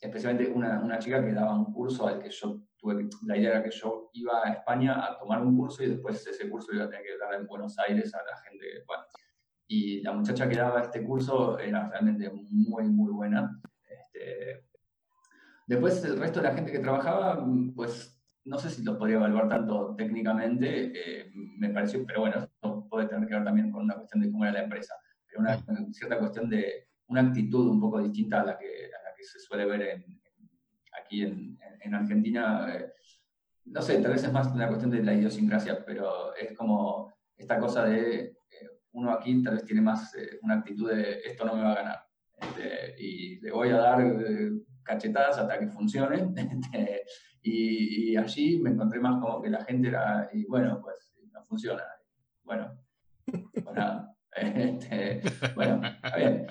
S3: especialmente una, una, chica que daba un curso al que yo tuve, la idea era que yo iba a España a tomar un curso y después ese curso iba a tener que dar en Buenos Aires a la gente. Bueno, y la muchacha que daba este curso era realmente muy, muy buena. Este, después el resto de la gente que trabajaba, pues no sé si lo podría evaluar tanto técnicamente, eh, me pareció, pero bueno, esto puede tener que ver también con una cuestión de cómo era la empresa, pero una, cierta cuestión de una actitud un poco distinta a la que, a la que se suele ver aquí en, en Argentina. Eh, no sé, tal vez es más una cuestión de la idiosincrasia, pero es como esta cosa de uno aquí tal vez tiene más eh, una actitud de esto no me va a ganar. Este, y le voy a dar eh, cachetadas hasta que funcione. Este, y, allí me encontré más como que la gente era, y bueno, pues no funciona. Bueno, nada. Este, bueno, está bien.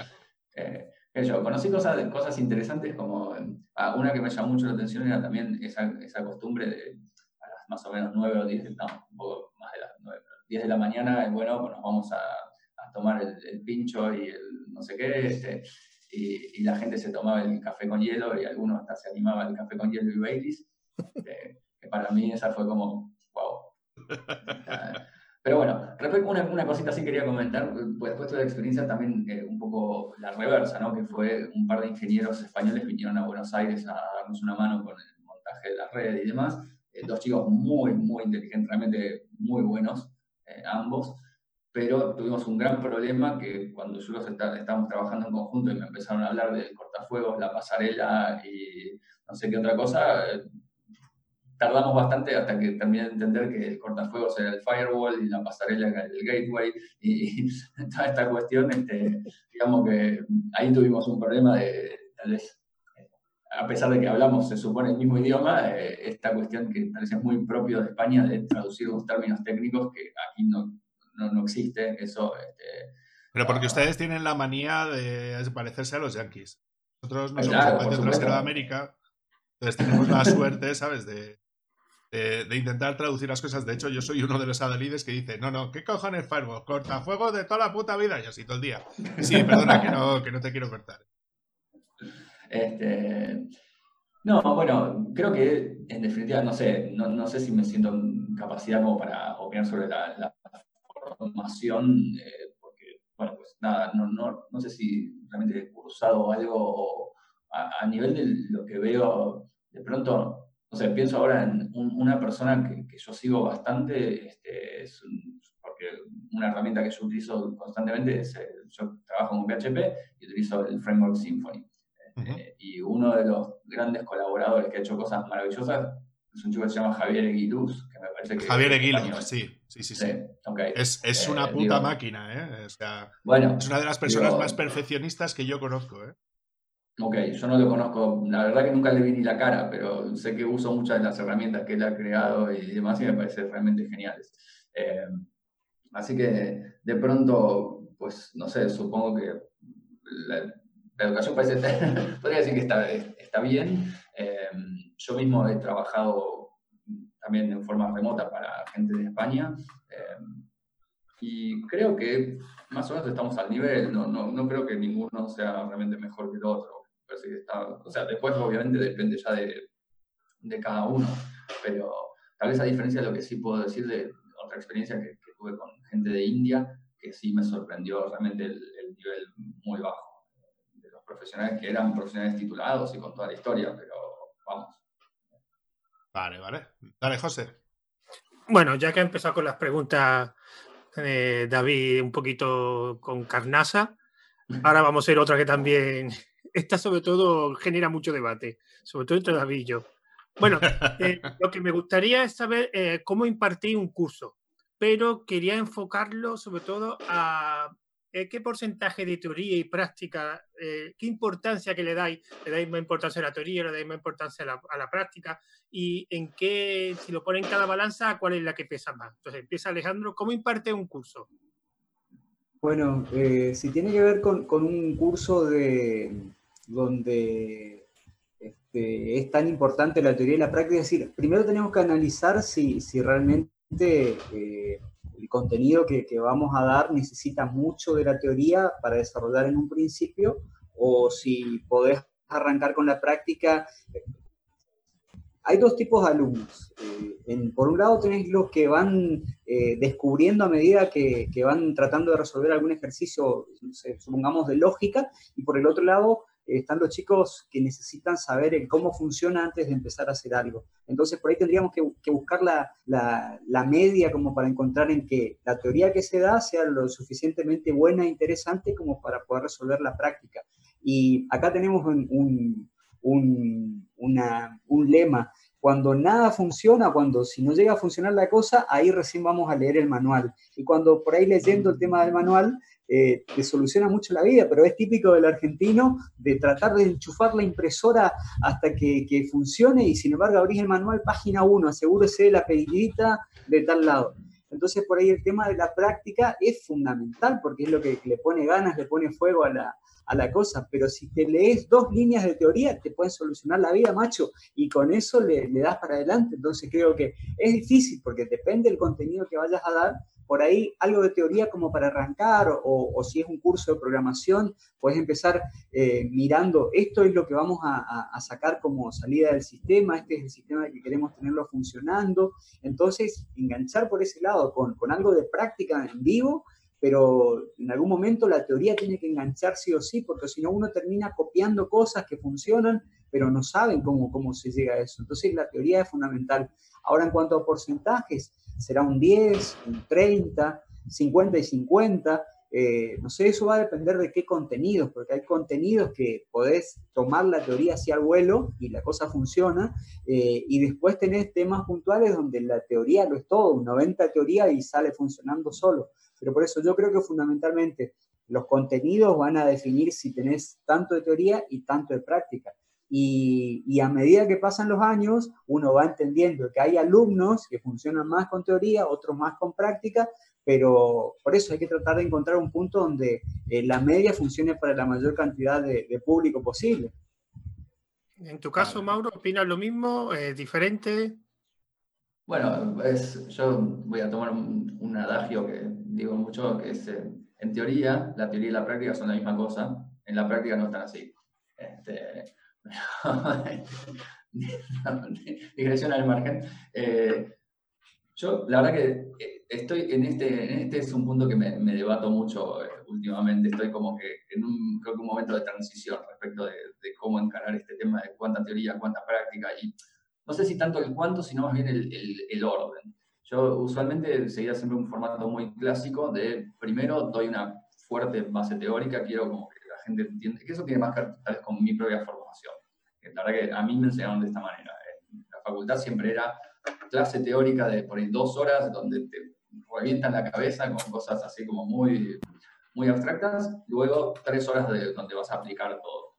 S3: Eh, yo conocí cosas, cosas interesantes como ah, una que me llamó mucho la atención era también esa, esa costumbre de a las más o menos nueve o diez, no, un poco más de las 9, 10 de la mañana, bueno, pues nos vamos a, a tomar el, pincho y el no sé qué, este, y, y, la gente se tomaba el café con hielo y algunos hasta se animaban el café con hielo y Baileys, que para mí esa fue como, wow. Pero bueno, respecto una, una cosita así quería comentar, pues después de la experiencia también eh, un poco la reversa, ¿no? Que fue un par de ingenieros españoles vinieron a Buenos Aires a darnos una mano con el montaje de la red y demás. Eh, dos chicos muy, muy inteligentes, realmente muy buenos. Ambos, pero tuvimos un gran problema que cuando yo los estábamos trabajando en conjunto y me empezaron a hablar del cortafuegos, la pasarela y no sé qué otra cosa, eh, tardamos bastante hasta que de entender que el cortafuegos era el firewall y la pasarela era el gateway y, toda esta cuestión, este, digamos que ahí tuvimos un problema de tal vez a pesar de que hablamos, se supone, el mismo idioma, eh, esta cuestión que parece muy propio de España de traducir unos términos técnicos que aquí no, no, no existe, eso... Este,
S2: Pero porque ustedes tienen la manía de parecerse a los yankees. Nosotros no somos de América, entonces tenemos la suerte, ¿sabes?, de, de, intentar traducir las cosas. De hecho, yo soy uno de los adalides que dice, no, no, ¿qué cojones Firewall? Cortafuegos de toda la puta vida. Y así todo el día. Sí, perdona, que no, que no te quiero cortar.
S3: Este, no, bueno, creo que en definitiva, no sé, no, sé si me siento en capacidad como para opinar sobre la, formación, eh, porque, bueno, pues nada, no, no, no sé si realmente he cursado algo a, nivel de lo que veo, de pronto, no sé, pienso ahora en una persona que, yo sigo bastante, este, es porque una herramienta que yo utilizo constantemente es, yo trabajo con PHP y utilizo el framework Symfony. Eh, y uno de los grandes colaboradores que ha hecho cosas maravillosas es un chico que se llama Javier Eguiluz, que me parece que...
S2: Javier Eguiluz, sí, sí, sí. sí. Es, es una eh, puta máquina, ¿eh? O sea, bueno, es una de las personas más perfeccionistas que yo conozco, ¿eh?
S3: Ok, yo no lo conozco, la verdad que nunca le vi ni la cara, pero sé que uso muchas de las herramientas que él ha creado y demás y me parecen realmente geniales. Eh, así que de pronto, pues no sé, supongo que la, la educación parece, podría decir que está, está bien. Eh, yo mismo he trabajado también en forma remota para gente de España eh, y creo que más o menos estamos al nivel, no, no, no, creo que ninguno sea realmente mejor que el otro. o sea, después obviamente depende ya de, de, cada uno, pero tal vez a diferencia de lo que sí puedo decir de otra experiencia que, tuve con gente de India, que sí me sorprendió realmente el nivel muy bajo profesionales que eran profesionales titulados y con toda la historia, pero vamos.
S2: Vale, vale. Dale, José.
S1: Bueno, ya que ha empezado con las preguntas, eh, David, un poquito con carnasa, ahora vamos a ir otra que también, esta sobre todo genera mucho debate, sobre todo entre David y yo. Bueno, eh, lo que me gustaría es saber eh, cómo impartir un curso, pero quería enfocarlo sobre todo a qué porcentaje de teoría y práctica, qué importancia que le dais, le dais más importancia a la teoría, le dais más importancia a la, práctica y en qué, si lo ponen en cada balanza, cuál es la que pesa más. Entonces empieza Alejandro, ¿cómo imparte un curso?
S4: Bueno, si tiene que ver con, un curso de donde este, es tan importante la teoría y la práctica. Es decir, primero tenemos que analizar si, si realmente eh, contenido que, vamos a dar necesita mucho de la teoría para desarrollar en un principio o si podés arrancar con la práctica. Hay dos tipos de alumnos. Eh, por un lado tenéis los que van eh, descubriendo a medida que, que, van tratando de resolver algún ejercicio, supongamos, de lógica, y por el otro lado están los chicos que necesitan saber cómo funciona antes de empezar a hacer algo. Entonces, por ahí tendríamos que, buscar la, la, media como para encontrar en que la teoría que se da sea lo suficientemente buena e interesante como para poder resolver la práctica. Y acá tenemos un, un, un lema. Cuando nada funciona, cuando si no llega a funcionar la cosa, ahí recién vamos a leer el manual. Y cuando por ahí leyendo el tema del manual, eh, te soluciona mucho la vida, pero es típico del argentino de tratar de enchufar la impresora hasta que, funcione y sin embargo abrís el manual página 1, asegúrese de la pedidita de tal lado. Entonces por ahí el tema de la práctica es fundamental porque es lo que le pone ganas, le pone fuego a la, a la cosa, pero si te lees dos líneas de teoría, te pueden solucionar la vida, macho, y con eso le, le, das para adelante. Entonces creo que es difícil porque depende del contenido que vayas a dar, por ahí algo de teoría como para arrancar o, si es un curso de programación, puedes empezar eh, mirando, esto es lo que vamos a, sacar como salida del sistema, este es el sistema que queremos tenerlo funcionando. Entonces, enganchar por ese lado con, con algo de práctica en vivo pero en algún momento la teoría tiene que enganchar sí o sí, porque si no uno termina copiando cosas que funcionan, pero no saben cómo, cómo se llega a eso. Entonces la teoría es fundamental. Ahora en cuanto a porcentajes, será un 10, un 30, 50 y 50. Eh, no sé, eso va a depender de qué contenidos, porque hay contenidos que podés tomar la teoría hacia el vuelo y la cosa funciona, eh, y después tenés temas puntuales donde la teoría lo es todo, un 90 teoría y sale funcionando solo. Pero por eso yo creo que fundamentalmente los contenidos van a definir si tenés tanto de teoría y tanto de práctica. Y, a medida que pasan los años, uno va entendiendo que hay alumnos que funcionan más con teoría, otros más con práctica, pero por eso hay que tratar de encontrar un punto donde eh, la media funcione para la mayor cantidad de, público posible.
S1: En tu caso, Mauro, ¿opinas lo mismo? ¿Es diferente?
S3: Bueno, yo voy a tomar un, adagio que digo mucho, que es, eh, en teoría, la teoría y la práctica son la misma cosa, en la práctica no están así. Este, digresión al margen. Eh, yo, la verdad que eh, estoy en este, en este es un punto que me, me debato mucho eh, últimamente. Estoy como que en un, creo que un momento de transición respecto de, de, cómo encarar este tema de cuánta teoría, cuánta práctica. Y no sé si tanto el cuánto, sino más bien el, el, el orden. Yo usualmente seguía siempre un formato muy clásico de primero doy una fuerte base teórica, quiero como que gente entiende, que eso tiene más que tal vez con mi propia formación. La verdad que a mí me enseñaron de esta manera. En la facultad siempre era clase teórica de por ahí dos horas donde te revientan la cabeza con cosas así como muy, muy abstractas, luego tres horas de, donde vas a aplicar todo.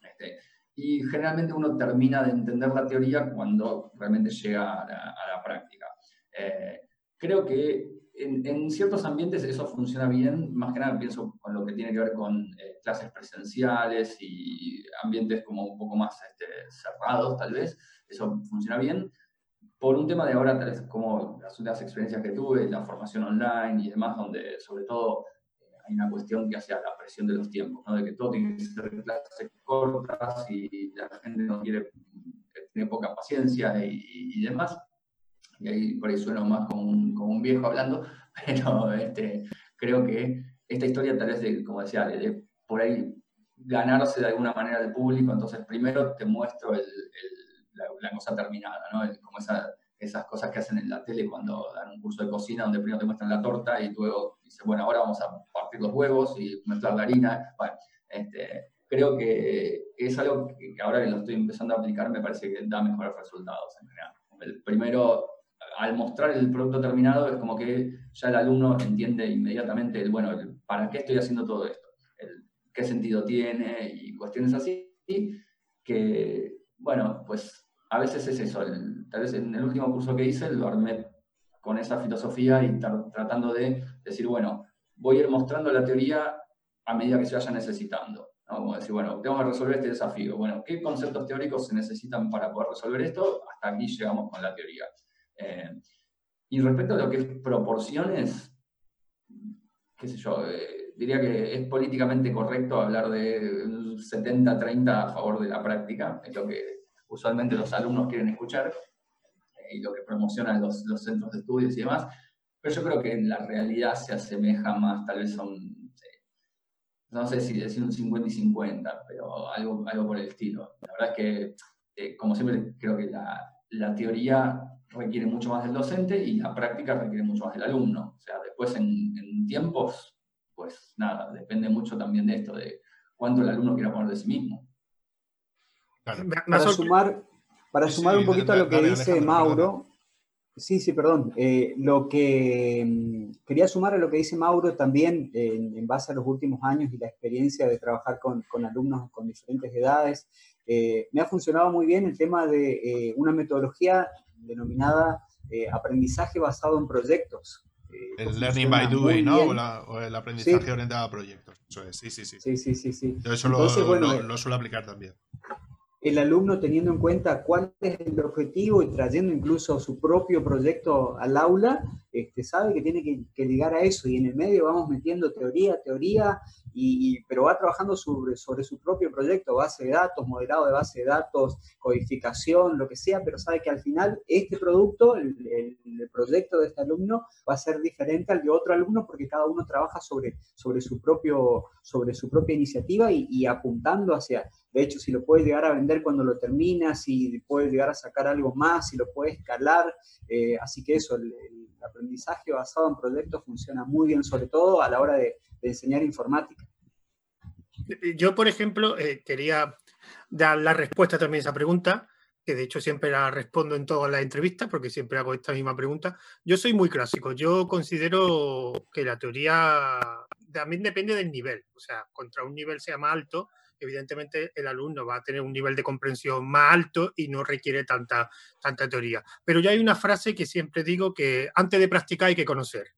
S3: Este, y generalmente uno termina de entender la teoría cuando realmente llega a la, práctica. Eh, creo que en, ciertos ambientes eso funciona bien, más que nada pienso con lo que tiene que ver con eh, clases presenciales y ambientes como un poco más este, cerrados tal vez, eso funciona bien. Por un tema de ahora, tal vez como las últimas experiencias que tuve, la formación online y demás, donde sobre todo eh, hay una cuestión que hace la presión de los tiempos, ¿no? de que todo tiene que ser clases cortas y la gente no quiere, tiene poca paciencia y, y demás y ahí por ahí sueno más como un, como un viejo hablando, pero este, creo que esta historia tal vez, de, como decía, de, por ahí ganarse de alguna manera del público, entonces primero te muestro el, la, cosa terminada, ¿no? como esa, esas cosas que hacen en la tele cuando dan un curso de cocina donde primero te muestran la torta y luego dicen, bueno, ahora vamos a partir los huevos y mezclar la harina. Bueno, este, creo que es algo que ahora que lo estoy empezando a aplicar me parece que da mejores resultados en general. El primero, al mostrar el producto terminado, es como que ya el alumno entiende inmediatamente, bueno, ¿para qué estoy haciendo todo esto? ¿Qué sentido tiene? Y cuestiones así, que, bueno, pues a veces es eso. tal vez en el último curso que hice lo armé con esa filosofía y tratando de decir, bueno, voy a ir mostrando la teoría a medida que se vaya necesitando. Como decir, bueno, tengo que resolver este desafío. Bueno, ¿qué conceptos teóricos se necesitan para poder resolver esto? Hasta aquí llegamos con la teoría. Eh, y respecto a lo que es proporciones, qué sé yo, eh, diría que es políticamente correcto hablar de 70-30 a favor de la práctica, es lo que usualmente los alumnos quieren escuchar eh, y lo que promocionan los, centros de estudios y demás, pero yo creo que en la realidad se asemeja más tal vez a un no sé si decir un 50 y 50, pero algo, algo por el estilo. La verdad es que, eh, como siempre, creo que la, teoría requiere mucho más del docente y la práctica requiere mucho más del alumno. O sea, después en, en tiempos, pues nada, depende mucho también de esto, de cuánto el alumno quiera poner de sí mismo.
S4: Para sumar, para sumar un poquito a lo que dice Mauro, Sí, sí, perdón. Eh, lo que mm, quería sumar a lo que dice Mauro también en base a los últimos años y la experiencia de trabajar con, con alumnos con diferentes edades, eh, me ha funcionado muy bien el tema de eh, una metodología denominada aprendizaje basado en proyectos.
S2: el learning by doing, ¿no? O, el aprendizaje orientado a proyectos. Eso es, sí, sí, sí.
S4: Sí, sí, sí. sí.
S2: Yo eso lo, lo suelo aplicar también
S4: el alumno teniendo en cuenta cuál es el objetivo y trayendo incluso su propio proyecto al aula, este, sabe que tiene que, llegar a eso y en el medio vamos metiendo teoría, teoría, y, pero va trabajando sobre, sobre su propio proyecto, base de datos, modelado de base de datos, codificación, lo que sea, pero sabe que al final este producto, el, proyecto de este alumno va a ser diferente al de otro alumno porque cada uno trabaja sobre, sobre, su, propio, sobre su propia iniciativa y, apuntando hacia de hecho, si lo puedes llegar a vender cuando lo terminas, si puedes llegar a sacar algo más, si lo puedes escalar. Eh, así que eso, el, aprendizaje basado en proyectos funciona muy bien, sobre todo a la hora de, enseñar informática.
S1: Yo, por ejemplo, eh, quería dar la respuesta también a esa pregunta, que de hecho siempre la respondo en todas las entrevistas, porque siempre hago esta misma pregunta. Yo soy muy clásico. Yo considero que la teoría también depende del nivel. O sea, contra un nivel sea más alto, evidentemente el alumno va a tener un nivel de comprensión más alto y no requiere tanta, tanta teoría. Pero ya hay una frase que siempre digo que antes de practicar hay que conocer.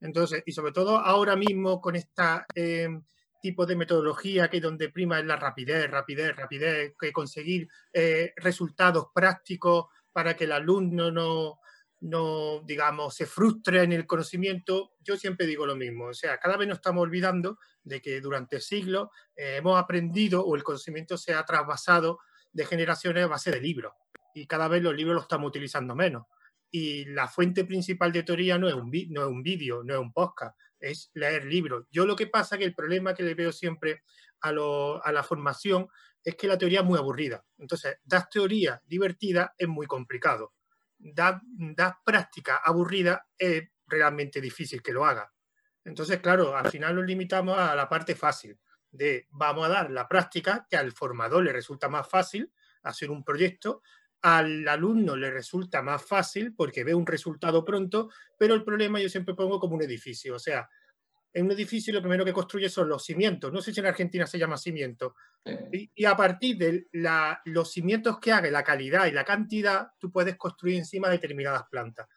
S1: Entonces, y sobre todo ahora mismo con esta em, tipo de metodología que donde prima es la rapidez, rapidez, rapidez, que conseguir eh, resultados prácticos para que el alumno no, no, digamos, se frustre en el conocimiento, yo siempre digo lo mismo. O sea, cada vez nos estamos olvidando de que durante siglos eh, hemos aprendido o el conocimiento se ha trasvasado de generaciones a base de libros. Y cada vez los libros los estamos utilizando menos. Y la fuente principal de teoría no es un, no es un vídeo, no es un podcast, es leer libros. Yo lo que pasa que el problema que le veo siempre a, a la formación es que la teoría es muy aburrida. Entonces, dar teoría divertida es muy complicado da, práctica aburrida, es realmente difícil que lo haga. Entonces, claro, al final nos limitamos a la parte fácil de vamos a dar la práctica que al formador le resulta más fácil hacer un proyecto, al alumno le resulta más fácil porque ve un resultado pronto, pero el problema yo siempre pongo como un edificio, o sea, en un edificio lo primero que construye son los cimientos. No sé si en Argentina se llama cimiento. Y, a partir de los cimientos que haga, la calidad y la cantidad, tú puedes construir encima determinadas plantas.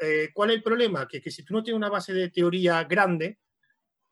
S1: Eh, ¿Cuál es el problema? Que, que si tú no tienes una base de teoría grande,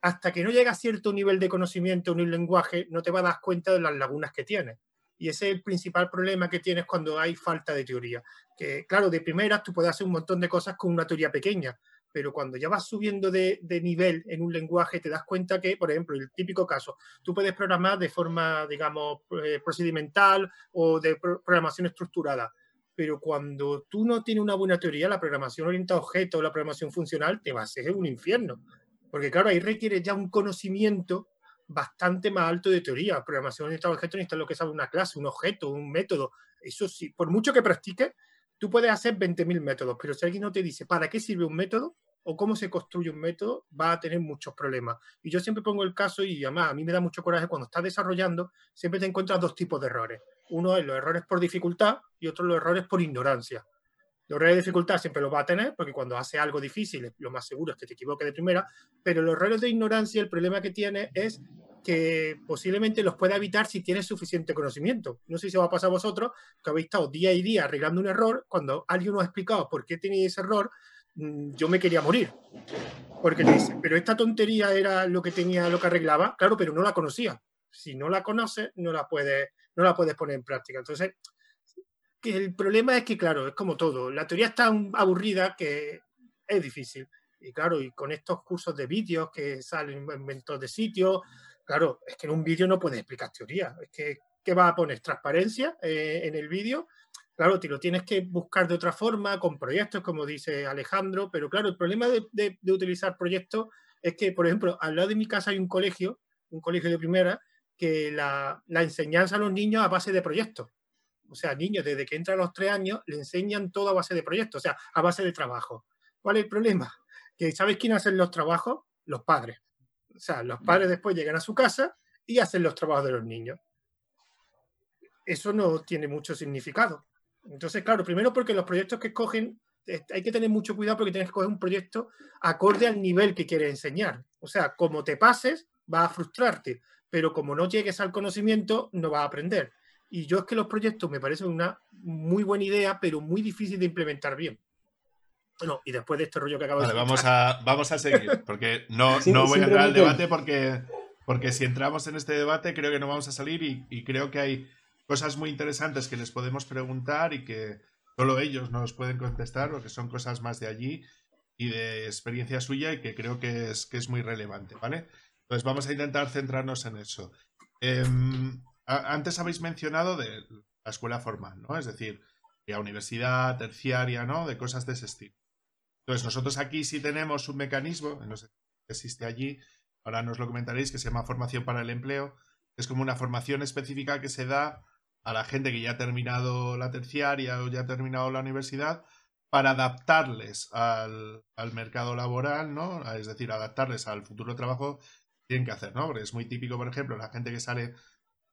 S1: hasta que no llega a cierto nivel de conocimiento en un lenguaje, no te vas a dar cuenta de las lagunas que tienes. Y ese es el principal problema que tienes cuando hay falta de teoría. Que, claro, de primeras tú puedes hacer un montón de cosas con una teoría pequeña, pero cuando ya vas subiendo de, nivel en un lenguaje, te das cuenta que, por ejemplo, el típico caso, tú puedes programar de forma, digamos, eh, procedimental o de programación estructurada, pero cuando tú no tienes una buena teoría, la programación orientada a objetos o la programación funcional te va a ser un infierno. Porque claro, ahí requiere ya un conocimiento bastante más alto de teoría. Programación orientada a objetos necesita lo que sabe una clase, un objeto, un método. Eso sí, por mucho que practique, tú puedes hacer 20.000 métodos, pero si alguien no te dice para qué sirve un método o cómo se construye un método, va a tener muchos problemas. Y yo siempre pongo el caso, y además a mí me da mucho coraje cuando estás desarrollando, siempre te encuentras dos tipos de errores. Uno es los errores por dificultad y otro los errores por ignorancia. Los errores de dificultad siempre los va a tener, porque cuando hace algo difícil, lo más seguro es que te equivoques de primera, pero los errores de ignorancia, el problema que tiene es que posiblemente los pueda evitar si tienes suficiente conocimiento. No sé si os va a pasar a vosotros, que habéis estado día y día arreglando un error, cuando alguien os ha explicado por qué tenía ese error, yo me quería morir. Porque te dice, pero esta tontería era lo que tenía, lo que arreglaba, claro, pero no la conocía. Si no la conoces, no la puedes, no la puedes poner en práctica. Entonces, que el problema es que, claro, es como todo. La teoría es tan aburrida que es difícil. Y claro, y con estos cursos de vídeos que salen en inventos de sitios, claro, es que en un vídeo no puedes explicar teoría. Es que, ¿qué va a poner? ¿Transparencia eh, en el vídeo? Claro, te lo tienes que buscar de otra forma, con proyectos, como dice Alejandro, pero claro, el problema de, de utilizar proyectos es que, por ejemplo, al lado de mi casa hay un colegio, un colegio de primera, que la, la enseñanza a los niños a base de proyectos o sea, niños desde que entran a los tres años le enseñan todo a base de proyectos, o sea, a base de trabajo. ¿Cuál es el problema? Que ¿sabes quién hace los trabajos? Los padres. O sea, los padres después llegan a su casa y hacen los trabajos de los niños. Eso no tiene mucho significado. Entonces, claro, primero porque los proyectos que escogen hay que tener mucho cuidado porque tienes que coger un proyecto acorde al nivel que quieres enseñar. O sea, como te pases, va a frustrarte, pero como no llegues al conocimiento, no vas a aprender. Y yo es que los proyectos me parecen una muy buena idea, pero muy difícil de implementar bien. Bueno, y después de este rollo que acabo
S2: de vamos a Vamos a seguir, porque no, no voy a entrar al debate porque, porque si entramos en este debate creo que no vamos a salir y, creo que hay cosas muy interesantes que les podemos preguntar y que solo ellos nos pueden contestar porque son cosas más de allí y de experiencia suya y que creo que es, que es muy relevante, ¿vale? Entonces vamos a intentar centrarnos en eso. Eh, antes habéis mencionado de la escuela formal, ¿no? Es decir, la universidad terciaria, ¿no? De cosas de ese estilo. Entonces, nosotros aquí sí tenemos un mecanismo, no sé si existe allí, ahora nos lo comentaréis, que se llama formación para el empleo. Es como una formación específica que se da a la gente que ya ha terminado la terciaria o ya ha terminado la universidad para adaptarles al, al mercado laboral, ¿no? Es decir, adaptarles al futuro trabajo tienen que hacer, ¿no? Es muy típico, por ejemplo, la gente que sale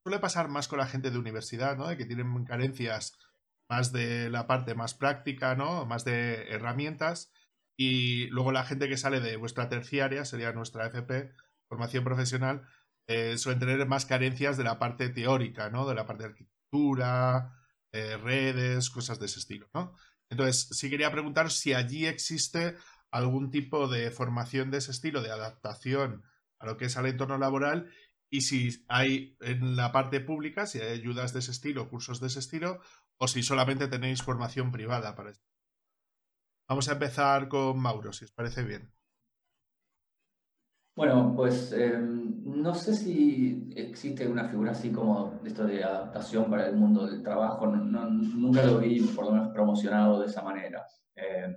S2: suele pasar más con la gente de universidad, ¿no? De que tienen carencias más de la parte más práctica, ¿no? Más de herramientas. Y luego la gente que sale de vuestra terciaria, sería nuestra FP, formación profesional, eh, suelen tener más carencias de la parte teórica, ¿no? De la parte arquitectura, eh, redes, cosas de ese estilo, ¿no? Entonces, sí quería preguntar si allí existe algún tipo de formación de ese estilo, de adaptación a lo que es el entorno laboral y si hay en la parte pública, si hay ayudas de ese estilo, cursos de ese estilo, o si solamente tenéis formación privada para esto. Vamos a empezar con Mauro, si os parece bien.
S3: Bueno, pues em, no sé si existe una figura así como esto de adaptación para el mundo del trabajo, nunca lo vi por lo menos promocionado de esa manera. Em,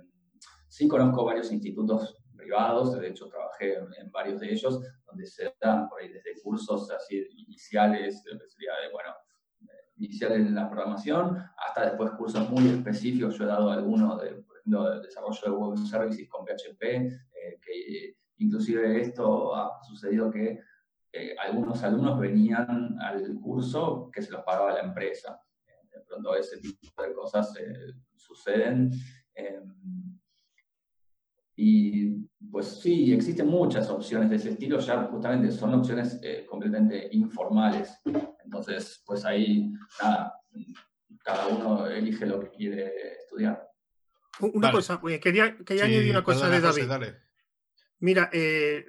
S3: sí conozco varios institutos privados, de hecho trabajé en varios de ellos, donde se dan por ahí desde cursos así iniciales, sería de, bueno, iniciales en la programación, hasta después cursos muy específicos, yo he dado algunos de, por ejemplo, de desarrollo de web services con PHP, eh, que inclusive esto ha sucedido que eh, algunos alumnos venían al curso que se los pagaba la empresa. De pronto ese tipo de cosas eh, suceden. Y pues sí, existen muchas opciones de ese estilo, ya justamente son opciones eh, completamente informales. Entonces, pues ahí, nada, cada uno elige lo que quiere estudiar.
S1: Una cosa, quería, quería añadir una cosa de David. Mira, eh,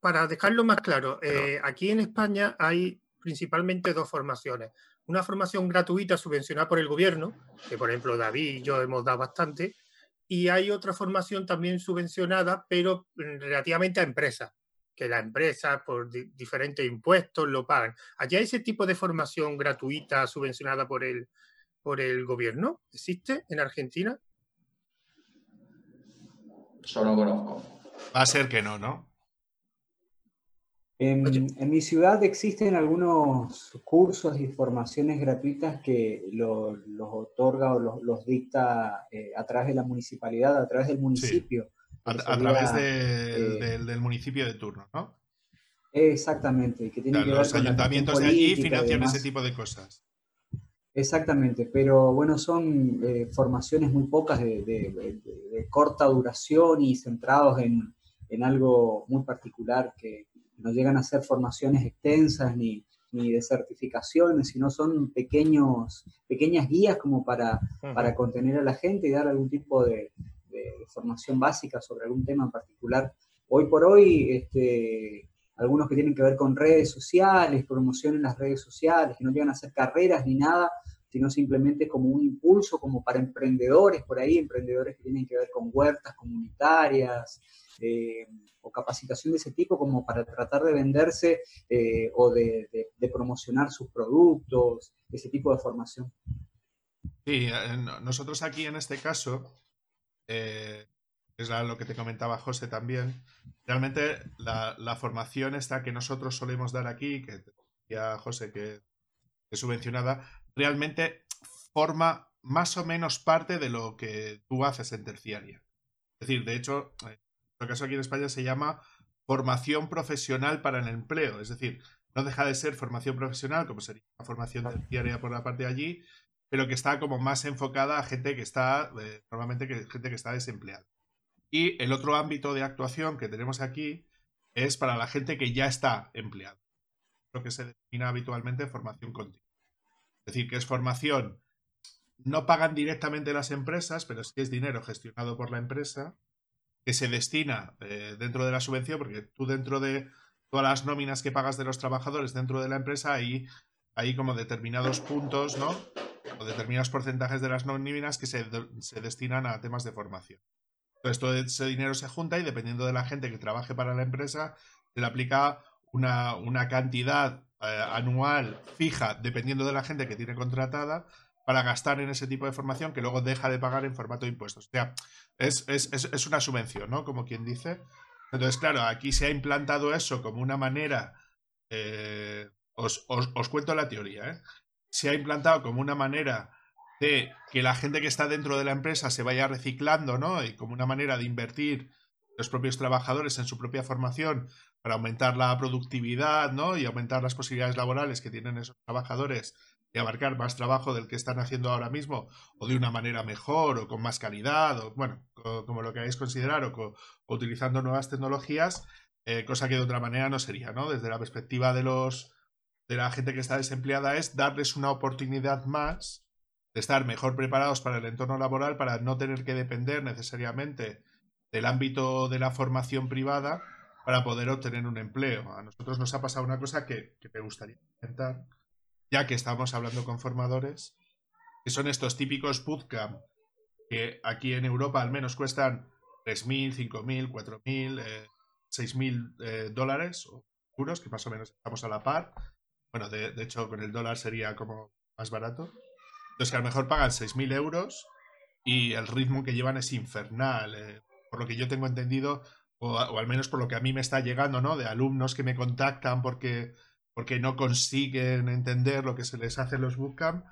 S1: para dejarlo más claro, eh, aquí en España hay principalmente dos formaciones. Una formación gratuita subvencionada por el gobierno, que por ejemplo David y yo hemos dado bastante, y hay otra formación también subvencionada, pero relativamente a empresas, que la empresa por diferentes impuestos lo pagan. ¿Allá hay ese tipo de formación gratuita subvencionada por el, por el gobierno? ¿Existe en Argentina?
S3: Yo no conozco.
S2: Va a ser que no, ¿no?
S4: En, mi ciudad existen algunos cursos y formaciones gratuitas que los otorga o los, dicta eh, a través de la municipalidad, a través del municipio.
S2: A, través eh, del, municipio de turno, ¿no?
S4: Exactamente.
S2: Que los ayuntamientos de allí financian ese tipo de cosas.
S4: Exactamente, pero bueno, son eh, formaciones muy pocas de, corta duración y centrados en, en algo muy particular que, no llegan a ser formaciones extensas ni, de certificaciones, sino son pequeños, pequeñas guías como para, para contener a la gente y dar algún tipo de, formación básica sobre algún tema en particular. Hoy por hoy, este, algunos que tienen que ver con redes sociales, promoción en las redes sociales, que no llegan a hacer carreras ni nada, sino simplemente como un impulso, como para emprendedores por ahí, emprendedores que tienen que ver con huertas comunitarias, eh, o capacitación de ese tipo como para tratar de venderse eh, o de, promocionar sus productos, ese tipo de formación.
S2: Sí, eh, nosotros aquí en este caso, es lo que te comentaba José también, realmente la, formación esta que nosotros solemos dar aquí, que decía José que subvencionada, realmente forma más o menos parte de lo que tú haces en terciaria. Es decir, de hecho, en caso aquí en España se llama formación profesional para el empleo. Es decir, no deja de ser formación profesional, como sería una formación terciaria por la parte de allí, pero que está como más enfocada a gente que está, eh, normalmente que, gente que está desempleada. Y el otro ámbito de actuación que tenemos aquí es para la gente que ya está empleada. Lo que se denomina habitualmente formación continua. Es decir, que es formación, no pagan directamente las empresas, pero sí es dinero gestionado por la empresa que se destina eh, dentro de la subvención, porque tú dentro de todas las nóminas que pagas de los trabajadores dentro de la empresa, hay, hay como determinados puntos, ¿no? O determinados porcentajes de las nóminas que se, destinan a temas de formación. Entonces todo ese dinero se junta y dependiendo de la gente que trabaje para la empresa, se le aplica una, una cantidad eh, anual fija, dependiendo de la gente que tiene contratada, para gastar en ese tipo de formación que luego deja de pagar en formato de impuestos. O sea, es, una subvención, ¿no? Como quien dice. Entonces, claro, aquí se ha implantado eso como una manera. Eh, os, cuento la teoría, ¿eh? Se ha implantado como una manera de que la gente que está dentro de la empresa se vaya reciclando, ¿no? Y como una manera de invertir los propios trabajadores en su propia formación para aumentar la productividad, ¿no? Y aumentar las posibilidades laborales que tienen esos trabajadores de abarcar más trabajo del que están haciendo ahora mismo, o de una manera mejor, o con más calidad, o bueno, como lo queráis considerar, o, utilizando nuevas tecnologías, eh, cosa que de otra manera no sería, ¿no? Desde la perspectiva de los de la gente que está desempleada es darles una oportunidad más de estar mejor preparados para el entorno laboral, para no tener que depender necesariamente del ámbito de la formación privada para poder obtener un empleo. A nosotros nos ha pasado una cosa que, que me gustaría comentar, ya que estamos hablando con formadores, que son estos típicos bootcamp que aquí en Europa al menos cuestan 3.000, 5.000, 4.000, eh, 6.000 eh, dólares o euros, que más o menos estamos a la par. Bueno, de, hecho con el dólar sería como más barato. Entonces que a lo mejor pagan 6.000 euros y el ritmo que llevan es infernal. Eh, por lo que yo tengo entendido, o, al menos por lo que a mí me está llegando, ¿no? De alumnos que me contactan porque porque no consiguen entender lo que se les hace en los bootcamp,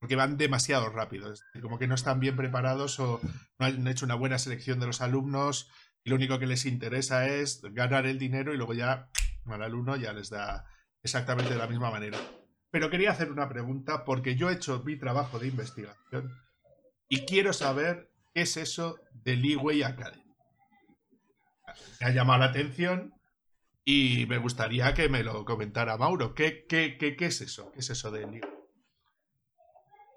S2: porque van demasiado rápido, es como que no están bien preparados o no han hecho una buena selección de los alumnos y lo único que les interesa es ganar el dinero y luego ya al alumno ya les da exactamente de la misma manera. Pero quería hacer una pregunta porque yo he hecho mi trabajo de investigación y quiero saber qué es eso del Leeway Academy. Me ha llamado la atención y me gustaría que me lo comentara Mauro. ¿Qué, qué, qué, qué es eso? ¿Qué es eso de libro?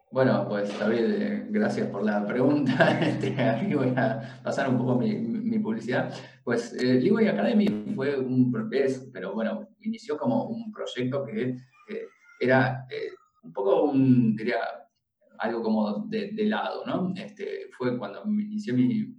S3: Bueno, pues David, eh, gracias por la pregunta. Este, aquí voy a pasar un poco mi, publicidad. Pues eh, Leeway Academy fue un es, pero bueno, inició como un proyecto que era eh, un poco un, diría, algo como de, de, lado, ¿no? Este, fue cuando inicié mi,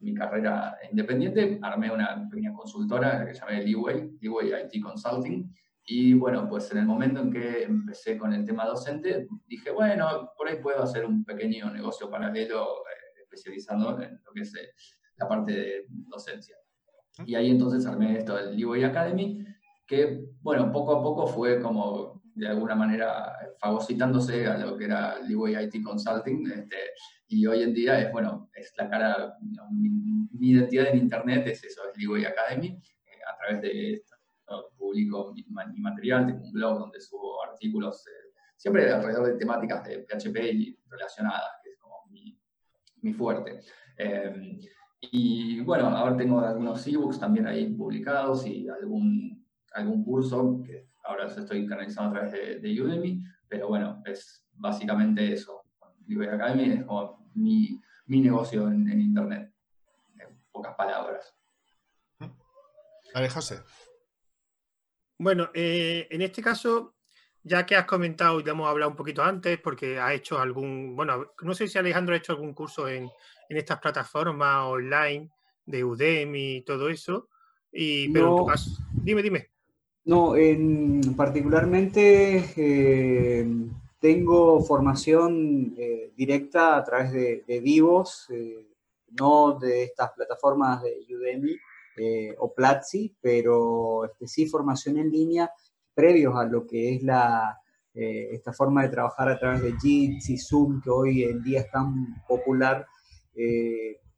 S3: mi carrera independiente, armé una pequeña consultora que llamé Leeway, Leeway IT Consulting. Y bueno, pues en el momento en que empecé con el tema docente, dije, bueno, por ahí puedo hacer un pequeño negocio paralelo eh, especializando en lo que es eh, la parte de docencia. Y ahí entonces armé esto del Leeway Academy, que, bueno, poco a poco fue como de alguna manera fagocitándose a lo que era Leeway IT Consulting, este, y hoy en día es, bueno, es la cara, mi, identidad en Internet es eso, es Leeway Academy, eh, a través de esto, publico mi, material, tengo un blog donde subo artículos, eh, siempre alrededor de temáticas de PHP y relacionadas, que es como mi, mi fuerte. Eh, y bueno, ahora tengo algunos ebooks también ahí publicados y algún, algún curso que ahora estoy canalizando a través de, Udemy, pero bueno, es básicamente eso. Libre Academy es como mi, mi negocio en, Internet, en pocas palabras.
S2: Vale, José.
S1: Bueno, eh, en este caso, ya que has comentado, ya hemos hablado un poquito antes, porque ha hecho algún, bueno, no sé si Alejandro ha hecho algún curso en, en estas plataformas online de Udemy y todo eso, y, pero dime, dime.
S4: No, en, particularmente eh, tengo formación eh, directa a través de, Vivos, eh, no de estas plataformas de Udemy o Platzi, pero este, sí formación en línea previos a lo que es la, esta forma de trabajar a través de Jitsi Zoom, que hoy en día es tan popular.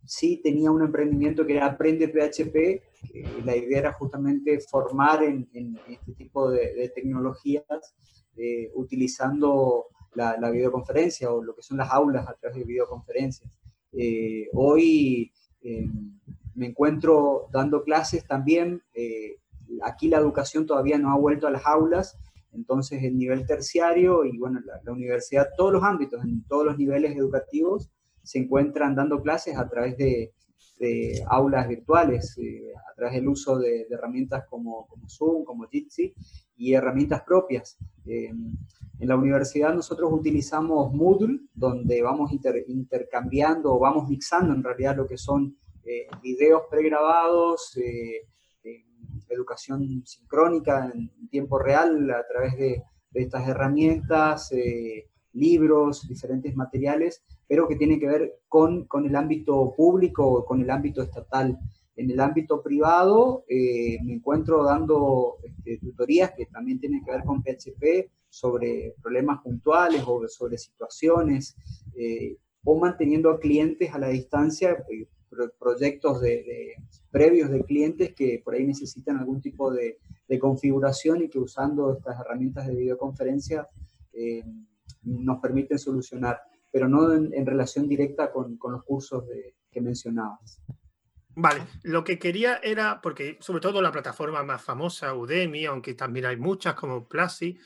S4: Sí tenía un emprendimiento que era Aprende PHP, la idea era justamente formar en, este tipo de, tecnologías eh, utilizando la, videoconferencia o lo que son las aulas a través de videoconferencias. Eh, hoy eh, me encuentro dando clases también. aquí la educación todavía no ha vuelto a las aulas, entonces el nivel terciario y bueno, la, universidad, todos los ámbitos, en todos los niveles educativos, se encuentran dando clases a través de, aulas virtuales eh, a través del uso de, herramientas como, Zoom, como Jitsi y herramientas propias. Eh, en la universidad nosotros utilizamos Moodle, donde vamos intercambiando o vamos mixando en realidad lo que son eh, videos pregrabados, educación sincrónica en tiempo real a través de estas herramientas, libros, diferentes materiales pero que tiene que ver con, con el ámbito público con el ámbito estatal. En el ámbito privado eh, me encuentro dando este, tutorías que también tienen que ver con PHP sobre problemas puntuales o sobre situaciones eh, o manteniendo a clientes a la distancia, eh, proyectos de, previos de clientes que por ahí necesitan algún tipo de, de configuración y que usando estas herramientas de videoconferencia nos permiten solucionar pero no en, relación directa con, los cursos que mencionabas.
S1: Vale, lo que quería era, porque sobre todo la plataforma más famosa, Udemy, aunque también hay muchas como Plasi,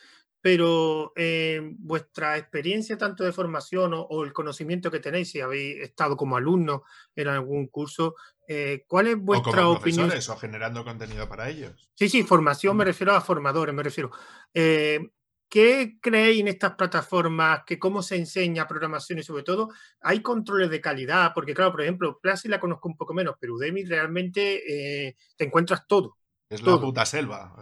S1: pero eh, vuestra experiencia tanto de formación o, el conocimiento que tenéis, si habéis estado como alumno en algún curso, eh, ¿cuál es vuestra o como opinión?
S2: O generando contenido para ellos.
S1: Sí, sí, formación me refiero a formadores, me refiero. Eh, ¿Qué creéis en estas plataformas? Que ¿Cómo se enseña programación y sobre todo hay controles de calidad? Porque claro, por ejemplo, Plasi la conozco un poco menos, pero Udemy realmente eh, te encuentras todo.
S2: Es la puta selva.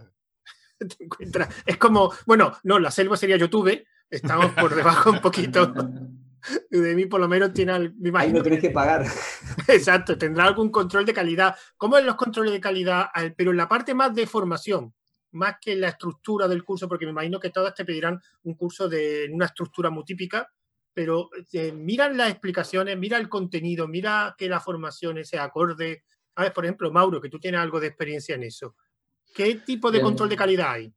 S1: te encuentras, es como, bueno, no, la selva sería YouTube, estamos por debajo un poquito. Udemy por lo menos tiene,
S4: Ahí no tenés que pagar.
S1: Exacto, tendrá algún control de calidad. ¿Cómo es los controles de calidad? Pero en la parte más de formación, más que la estructura del curso, porque me imagino que todas te pedirán un curso de una estructura muy típica, pero eh, miran las explicaciones, mira el contenido, mira que la formación sea acorde. A ver, por ejemplo, Mauro, que tú tienes algo de experiencia en eso. ¿Qué tipo de control de calidad hay?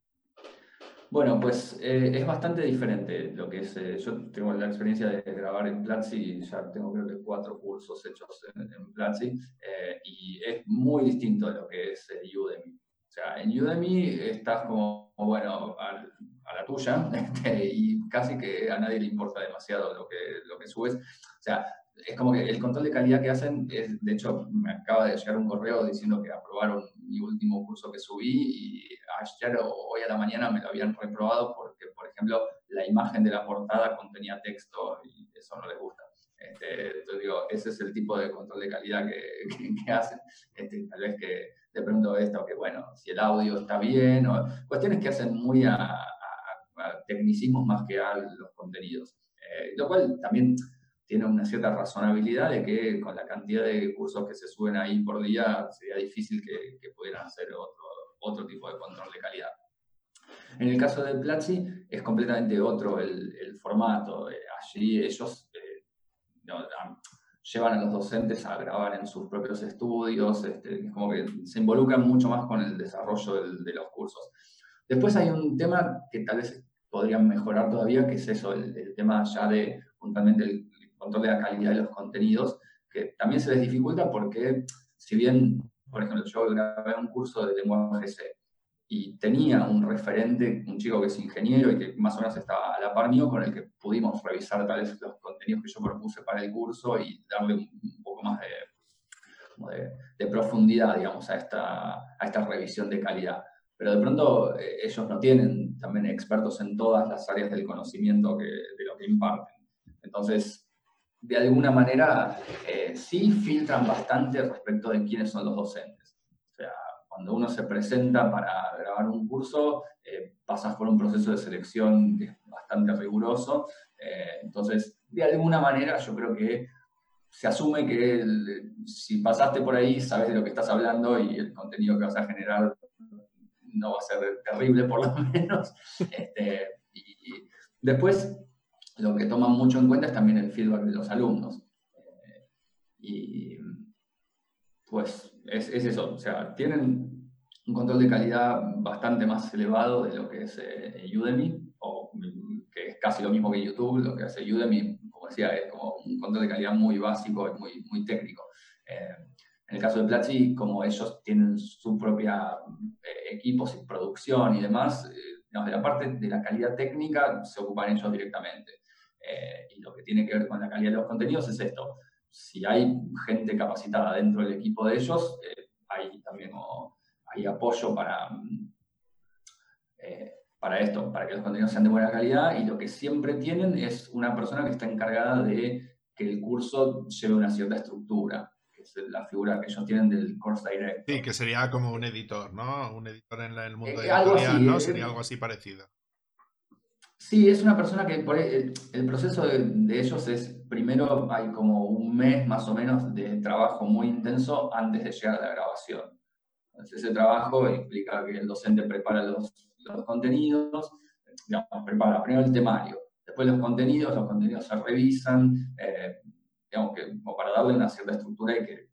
S3: Bueno, pues eh, es bastante diferente lo que es. Eh, yo tengo la experiencia de grabar en Platzi, ya tengo creo que cuatro cursos hechos en, en Platzi, y es muy distinto de lo que es Udemy. Sea, en Udemy estás como, bueno, a, la tuya este, y casi que a nadie le importa demasiado lo que, lo que subes. O sea, es como que el control de calidad que hacen es, de hecho, me acaba de llegar un correo diciendo que aprobaron mi último curso que subí y ayer o hoy a la mañana me lo habían reprobado porque, por ejemplo, la imagen de la portada contenía texto y eso no les gusta. Este, entonces digo, ese es el tipo de control de calidad que, que, hacen. Este, tal vez que de pronto esto, que bueno, si el audio está bien, o cuestiones que hacen muy a, tecnicismos más que a los contenidos. Eh, lo cual también tiene una cierta razonabilidad de que con la cantidad de cursos que se suben ahí por día sería difícil que, pudieran hacer otro, otro tipo de control de calidad. En el caso de Platzi es completamente otro el, formato. Eh, allí ellos eh, llevan a los docentes a grabar en sus propios estudios, este, como que se involucran mucho más con el desarrollo de los cursos. Después hay un tema que tal vez podrían mejorar todavía, que es eso, el, tema ya de puntualmente el control de la calidad de los contenidos, que también se les dificulta porque si bien, por ejemplo, yo grabé un curso de lenguaje C y tenía un referente, un chico que es ingeniero y que más o menos estaba a la par mío, con el que pudimos revisar tal vez los contenidos que yo propuse para el curso y darle un, poco más de, de, profundidad, digamos, a esta, a esta revisión de calidad. Pero de pronto eh, ellos no tienen también expertos en todas las áreas del conocimiento que, de lo que imparten. Entonces, de alguna manera, eh, sí filtran bastante respecto de quiénes son los docentes. O sea, cuando uno se presenta para grabar un curso, eh, pasas por un proceso de selección bastante riguroso. entonces, de alguna manera, yo creo que se asume que si pasaste por ahí, sabes de lo que estás hablando y el contenido que vas a generar no va a ser terrible por lo menos. Este, y, después, lo que toman mucho en cuenta es también el feedback de los alumnos. Eh, pues es, eso, o sea, tienen un control de calidad bastante más elevado de lo que es eh, Udemy, o que es casi lo mismo que YouTube, lo que hace Udemy, como decía, es como un control de calidad muy básico y muy, muy técnico. Eh, en el caso de Platzi, como ellos tienen su propia eh, equipos producción y demás, eh, de la parte de la calidad técnica se ocupan ellos directamente. Y lo que tiene que ver con la calidad de los contenidos es esto. Si hay gente capacitada dentro del equipo de ellos, hay también hay apoyo para, para esto, para que los contenidos sean de buena calidad y lo que siempre tienen es una persona que está encargada de que el curso lleve una cierta estructura la figura que ellos tienen del course direct.
S2: Sí, que sería como un editor, ¿no? Un editor en el mundo eh, editorial, ¿no? Eh, sería algo así parecido.
S3: Sí, es una persona que el, proceso de, ellos es, primero hay como un mes más o menos de trabajo muy intenso antes de llegar a la grabación. Entonces ese trabajo implica que el docente prepara los, contenidos, digamos, prepara primero el temario, después los contenidos, los contenidos se revisan, eh, digamos, que, como para darle una cierta estructura y que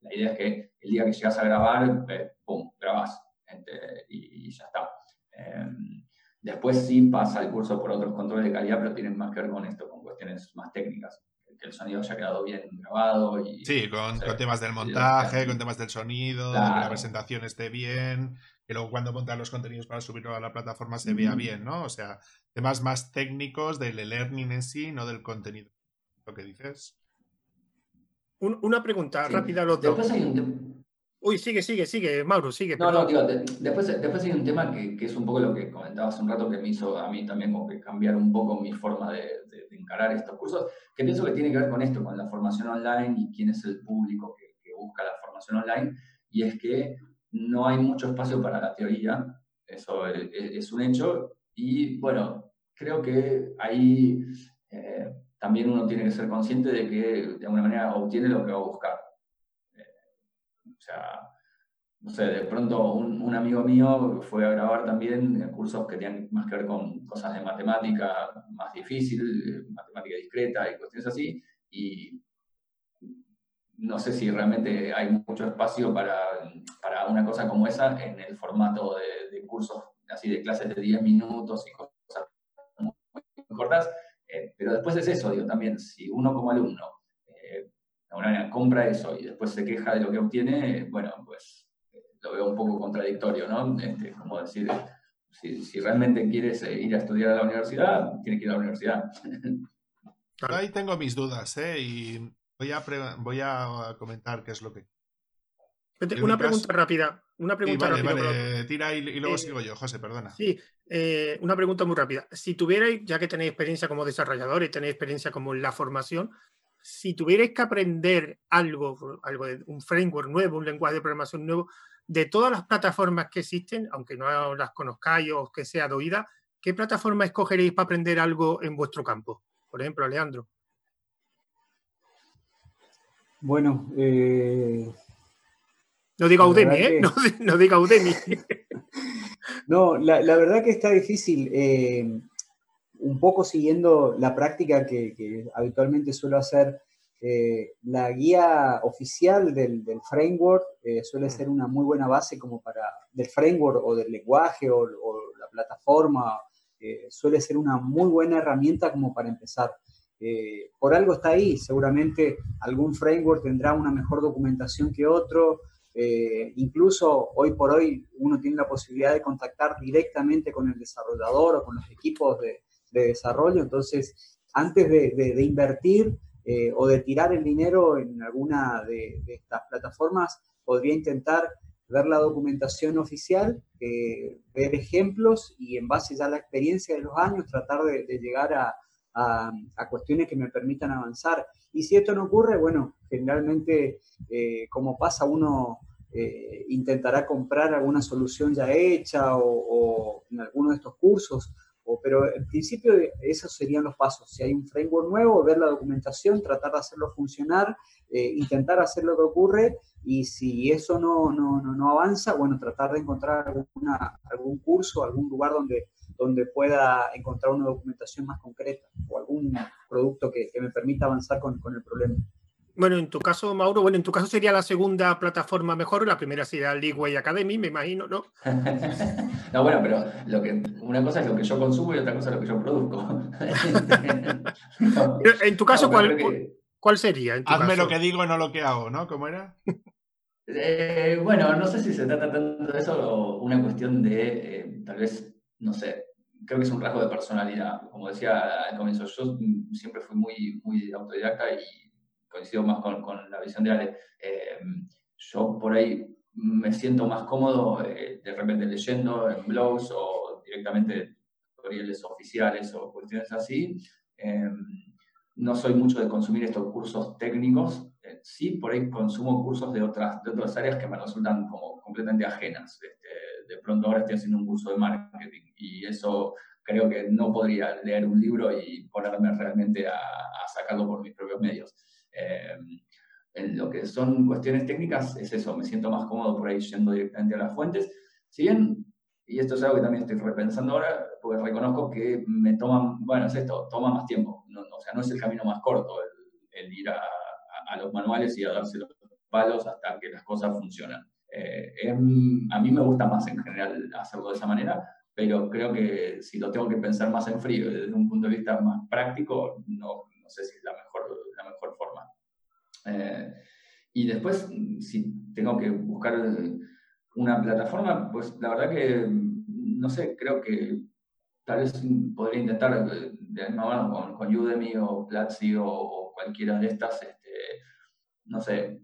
S3: la idea es que el día que llegas a grabar, eh, pum, grabás este, y, ya está. Em, después sí pasa el curso por otros controles de calidad, pero tienen más que ver con esto, con cuestiones más técnicas. Que el sonido haya quedado bien grabado. Y,
S2: sí, con, temas del montaje, con temas del sonido, que la presentación esté bien, que luego cuando montan los contenidos para subirlo a la plataforma se vea bien, ¿no? O sea, temas más técnicos del learning en sí, no del contenido. ¿Lo que dices?
S1: una pregunta rápida a los
S3: después
S1: Hay un Uy, sigue, sigue, sigue, Mauro, sigue.
S3: No, no, tío, después, después hay un tema que, que, es un poco lo que comentaba hace un rato que me hizo a mí también como que cambiar un poco mi forma de, de, encarar estos cursos, que pienso que tiene que ver con esto, con la formación online y quién es el público que, que busca la formación online, y es que no hay mucho espacio para la teoría, eso es, es un hecho, y bueno, creo que ahí eh, también uno tiene que ser consciente de que de alguna manera obtiene lo que va a buscar. Eh, sea, no sé, de pronto un, amigo mío fue a grabar también cursos que tenían más que ver con cosas de matemática más difícil, matemática discreta y cuestiones así, y no sé si realmente hay mucho espacio para, para una cosa como esa en el formato de, de cursos así de clases de 10 minutos y cosas muy cortas, eh, pero después es eso, digo, también, si uno como alumno de alguna manera compra eso y después se queja de lo que obtiene, bueno, pues eh, lo veo un poco contradictorio, ¿no? Este, como decir, si, si, realmente quieres ir a estudiar a la universidad, tienes que ir a la universidad.
S2: Ahí tengo mis dudas, ¿eh? Y voy a, voy a comentar qué es lo que
S1: una pregunta rápida. Una pregunta
S2: rápida. tira y, luego eh, sigo yo, José, perdona.
S1: Sí, eh, una pregunta muy rápida. Si tuvierais, ya que tenéis experiencia como desarrollador y tenéis experiencia como en la formación, si tuvierais que aprender algo, algo de un framework nuevo, un lenguaje de programación nuevo, de todas las plataformas que existen, aunque no las conozcáis o que sea de oída, ¿qué plataforma escogeréis para aprender algo en vuestro campo? Por ejemplo, Alejandro.
S4: Bueno, eh,
S1: No diga Udemy, ¿eh? No, diga Udemy.
S4: no, la, verdad que está difícil. Eh, un poco siguiendo la práctica que, habitualmente suelo hacer, eh, la guía oficial del, framework eh, suele ser una muy buena base como para, del framework o del lenguaje o, la plataforma, suele ser una muy buena herramienta como para empezar. por algo está ahí, seguramente algún framework tendrá una mejor documentación que otro, eh, incluso hoy por hoy uno tiene la posibilidad de contactar directamente con el desarrollador o con los equipos de, desarrollo. Entonces, antes de, invertir eh, o de tirar el dinero en alguna de, estas plataformas, podría intentar ver la documentación oficial, eh, ver ejemplos y en base ya a la experiencia de los años tratar de, llegar a, a, cuestiones que me permitan avanzar. Y si esto no ocurre, bueno, generalmente, eh, como pasa, uno intentará comprar alguna solución ya hecha o, en alguno de estos cursos, pero en principio esos serían los pasos. Si hay un framework nuevo, ver la documentación, tratar de hacerlo funcionar, eh, intentar hacer lo que ocurre y si eso no, no, no, avanza, bueno, tratar de encontrar alguna, algún curso, algún lugar donde donde pueda encontrar una documentación más concreta o algún producto que, me permita avanzar con, el problema.
S1: Bueno, en tu caso, Mauro, bueno, en tu caso sería la segunda plataforma mejor, la primera sería Leeway Academy, me imagino, ¿no?
S3: no, bueno, pero lo que, una cosa es lo que yo consumo y otra cosa es lo que yo produzco.
S1: en tu caso, ¿cuál, ¿cuál sería?
S2: Hazme lo que digo, no lo que hago, ¿no? ¿Cómo era?
S3: Eh, bueno, no sé si se trata tanto de eso o una cuestión de, eh, tal vez, no sé, creo que es un rasgo de personalidad. Como decía al comienzo, yo siempre fui muy, muy autodidacta y coincido más con, la visión de Ale. Eh, yo por ahí me siento más cómodo eh, de repente leyendo en blogs o directamente tutoriales oficiales o cuestiones así. Eh, no soy mucho de consumir estos cursos técnicos. sí, por ahí consumo cursos de otras, de otras áreas que me resultan como completamente ajenas. Este, de pronto ahora estoy haciendo un curso de marketing y eso creo que no podría leer un libro y ponerme realmente a, sacarlo por mis propios medios. Eh, en lo que son cuestiones técnicas es eso, me siento más cómodo por ahí yendo directamente a las fuentes. Si bien, y esto es algo que también estoy repensando ahora, porque reconozco que me toman, bueno, es esto, toma más tiempo, no, o sea, no es el camino más corto el, ir a, a, los manuales y a darse los palos hasta que las cosas funcionan. Eh, a mí me gusta más en general hacerlo de esa manera, pero creo que si lo tengo que pensar más en frío, desde un punto de vista más práctico, no, no sé si es la mejor. Eh, y después, si tengo que buscar una plataforma, pues la verdad que, no sé, creo que tal vez podría intentar de la con, con Udemy o Platzi o, o, cualquiera de estas, este, no sé,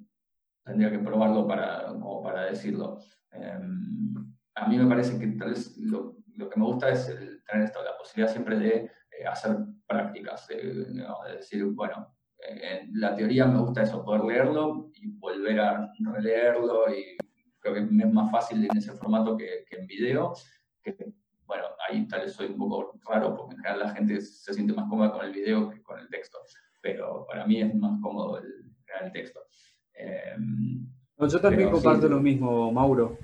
S3: tendría que probarlo para, como para decirlo. Em, a mí me parece que tal vez lo, lo que me gusta es tener esto, la posibilidad siempre de eh, hacer prácticas, de, decir, bueno, en la teoría me gusta eso, poder leerlo y volver a releerlo y creo que es más fácil en ese formato que, que en video, que bueno, ahí tal vez soy un poco raro porque en general la gente se siente más cómoda con el video que con el texto, pero para mí es más cómodo el, el texto.
S4: Em, yo también comparto lo mismo, Mauro.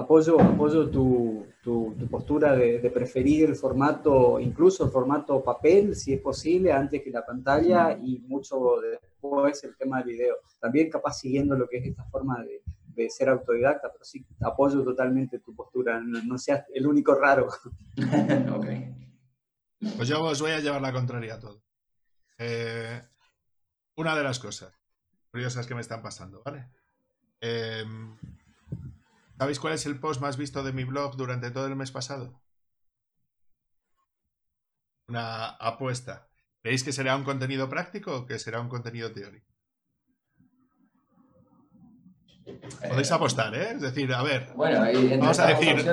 S4: Apoyo, apoyo tu, tu, postura de, preferir el formato, incluso el formato papel, si es posible, antes que la pantalla y mucho después el tema del video. También capaz siguiendo lo que es esta forma de, de ser autodidacta, pero sí apoyo totalmente tu postura, no, seas el único raro.
S2: ok. Pues yo os voy a llevar la contraria a todo. Eh, una de las cosas curiosas que me están pasando, ¿vale? Em, ¿Sabéis cuál es el post más visto de mi blog durante todo el mes pasado? Una apuesta. ¿Veis que será un contenido práctico o que será un contenido teórico? Podéis apostar, ¿eh? Es decir, a ver.
S3: Bueno,
S2: vamos a decir.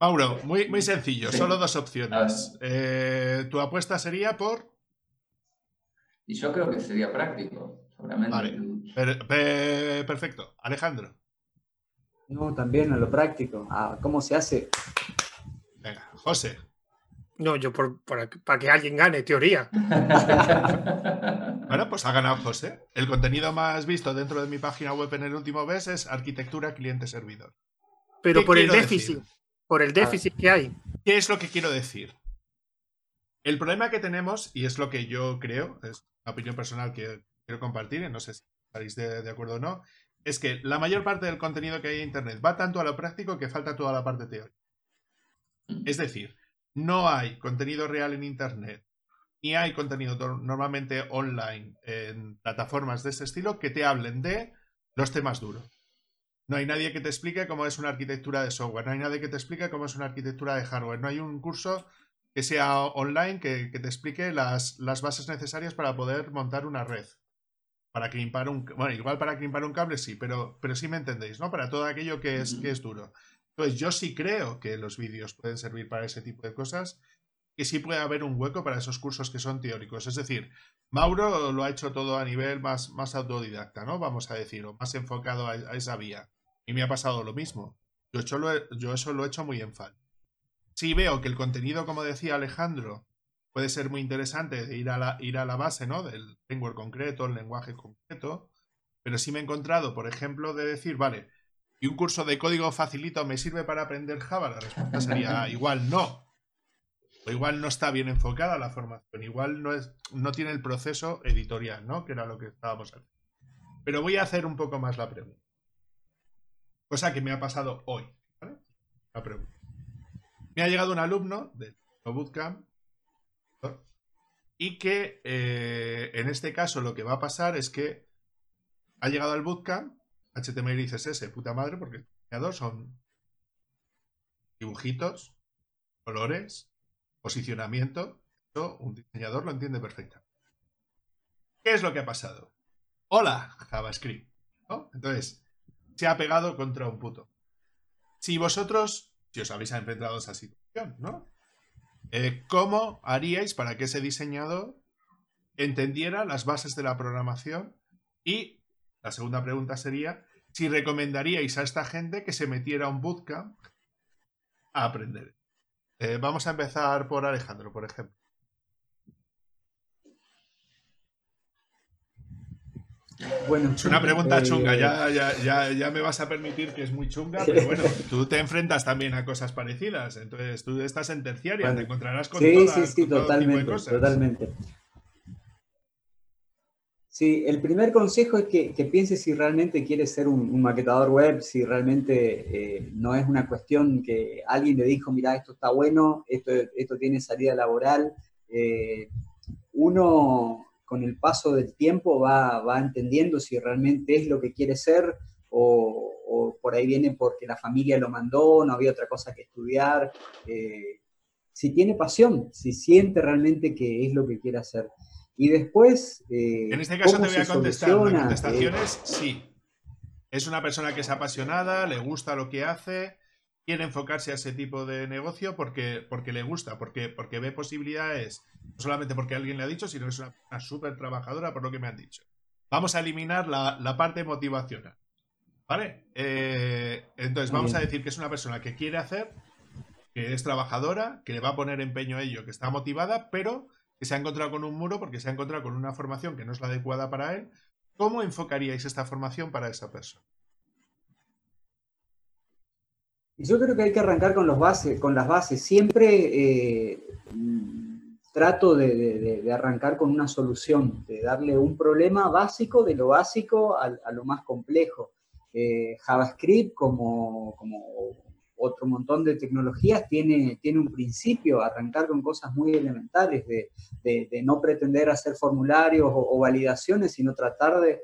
S2: Mauro, muy, muy sencillo, solo dos opciones. Eh, ¿Tu apuesta sería por?
S3: Y yo creo que sería práctico.
S2: Vale. perfecto. Alejandro.
S4: No, también a lo práctico. ¿Cómo se hace?
S2: Venga, José.
S1: No, yo por, para que alguien gane, teoría.
S2: Bueno, pues ha ganado José. El contenido más visto dentro de mi página web en el último mes es arquitectura cliente-servidor.
S1: Pero por el déficit, por el déficit que hay.
S2: ¿Qué es lo que quiero decir? El problema que tenemos, y es lo que yo creo, es una opinión personal que quiero compartir, y no sé si estaréis de, acuerdo o no, es que la mayor parte del contenido que hay en Internet va tanto a lo práctico que falta toda la parte teórica. Es decir, no hay contenido real en Internet, ni hay contenido normalmente online en plataformas de ese estilo que te hablen de los temas duros. No hay nadie que te explique cómo es una arquitectura de software, no hay nadie que te explique cómo es una arquitectura de hardware, no hay un curso que sea online que, te explique las, las, bases necesarias para poder montar una red. Para crimpar un... Bueno, igual para crimpar un cable sí, pero, pero sí me entendéis, ¿no? Para todo aquello que es, que es duro. Entonces yo sí creo que los vídeos pueden servir para ese tipo de cosas que sí puede haber un hueco para esos cursos que son teóricos. Es decir, Mauro lo ha hecho todo a nivel más, más autodidacta, ¿no? Vamos a decir, o más enfocado a, esa vía. Y me ha pasado lo mismo. Yo, hecho yo eso lo he hecho muy en falta sí veo que el contenido, como decía Alejandro, puede ser muy interesante ir a la, ir a la base, ¿no? Del lenguaje concreto, el lenguaje concreto, pero sí me he encontrado, por ejemplo, de decir, vale, ¿y un curso de código facilito me sirve para aprender Java? La respuesta sería igual no. O igual no está bien enfocada la formación, igual no, es, no tiene el proceso editorial, ¿no? Que era lo que estábamos haciendo. Pero voy a hacer un poco más la pregunta. Cosa que me ha pasado hoy. ¿vale? La pregunta. Me ha llegado un alumno de Bootcamp y que eh, en este caso lo que va a pasar es que ha llegado al bootcamp, HTML y CSS, puta madre, porque diseñador son dibujitos, colores, posicionamiento. Eso un diseñador lo entiende perfectamente. ¿Qué es lo que ha pasado? Hola, JavaScript. Entonces, se ha pegado contra un puto. Si vosotros si os habéis enfrentado a esa situación, ¿no? Eh, ¿Cómo haríais para que ese diseñador entendiera las bases de la programación? Y la segunda pregunta sería, si recomendaríais a esta gente que se metiera a un bootcamp a aprender. Eh, vamos a empezar por Alejandro, por ejemplo.
S4: Bueno,
S2: es una pregunta eh, chunga, ya, ya, ya, me vas a permitir que es muy chunga, pero bueno, tú te enfrentas también a cosas parecidas, entonces tú estás en terciaria, te encontrarás con
S4: Sí, sí, sí, totalmente, totalmente. Sí, el primer consejo es que, que pienses si realmente quieres ser un, maquetador web, si realmente eh, no es una cuestión que alguien le dijo, mira, esto está bueno, esto, esto tiene salida laboral. Eh, uno con el paso del tiempo va, entendiendo si realmente es lo que quiere ser o, por ahí viene porque la familia lo mandó, no había otra cosa que estudiar. Eh, si tiene pasión, si siente realmente que es lo que quiere hacer. Y después...
S2: Eh, en este caso te voy a contestar. La contestación es sí. Es una persona que es apasionada, le gusta lo que hace, quiere enfocarse a ese tipo de negocio porque, porque le gusta, porque, porque ve posibilidades, no solamente porque alguien le ha dicho, sino que es una, súper trabajadora por lo que me han dicho. Vamos a eliminar la, parte motivacional. ¿Vale? Eh, entonces, vamos a decir que es una persona que quiere hacer, que es trabajadora, que le va a poner empeño a ello, que está motivada, pero que se ha encontrado con un muro porque se ha encontrado con una formación que no es la adecuada para él. ¿Cómo enfocaríais esta formación para esa persona?
S4: Yo creo que hay que arrancar con, los bases, con las bases. Siempre eh, trato de, arrancar con una solución, de darle un problema básico de lo básico a, lo más complejo. Eh, JavaScript, como, otro montón de tecnologías, tiene, tiene un principio, arrancar con cosas muy elementales, de, no pretender hacer formularios o, validaciones, sino tratar de,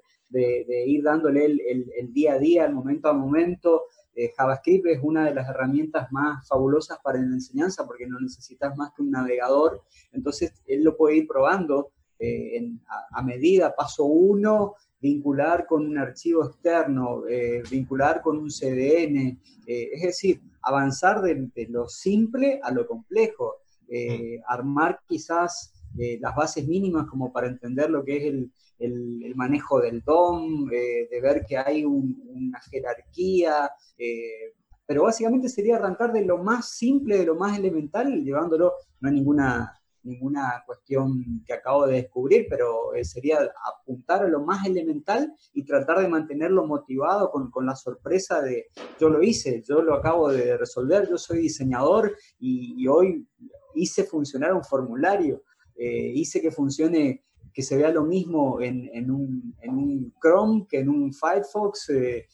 S4: ir dándole el, día a día, el momento a momento, eh, JavaScript es una de las herramientas más fabulosas para la enseñanza porque no necesitas más que un navegador. Entonces, él lo puede ir probando eh, a, medida, paso uno, vincular con un archivo externo, eh, vincular con un CDN, es decir, avanzar de, lo simple a lo complejo, mm. armar quizás las bases mínimas como para entender lo que es el, el, manejo del DOM, eh, de ver que hay una jerarquía, eh, pero básicamente sería arrancar de lo más simple, de lo más elemental, llevándolo, no hay ninguna, ninguna cuestión que acabo de descubrir, pero eh, sería apuntar a lo más elemental y tratar de mantenerlo motivado con, con, la sorpresa de yo lo hice, yo lo acabo de resolver, yo soy diseñador y, hoy hice funcionar un formulario, hice que funcione que se vea lo mismo en, en, un, en un, Chrome que en un Firefox. Eh,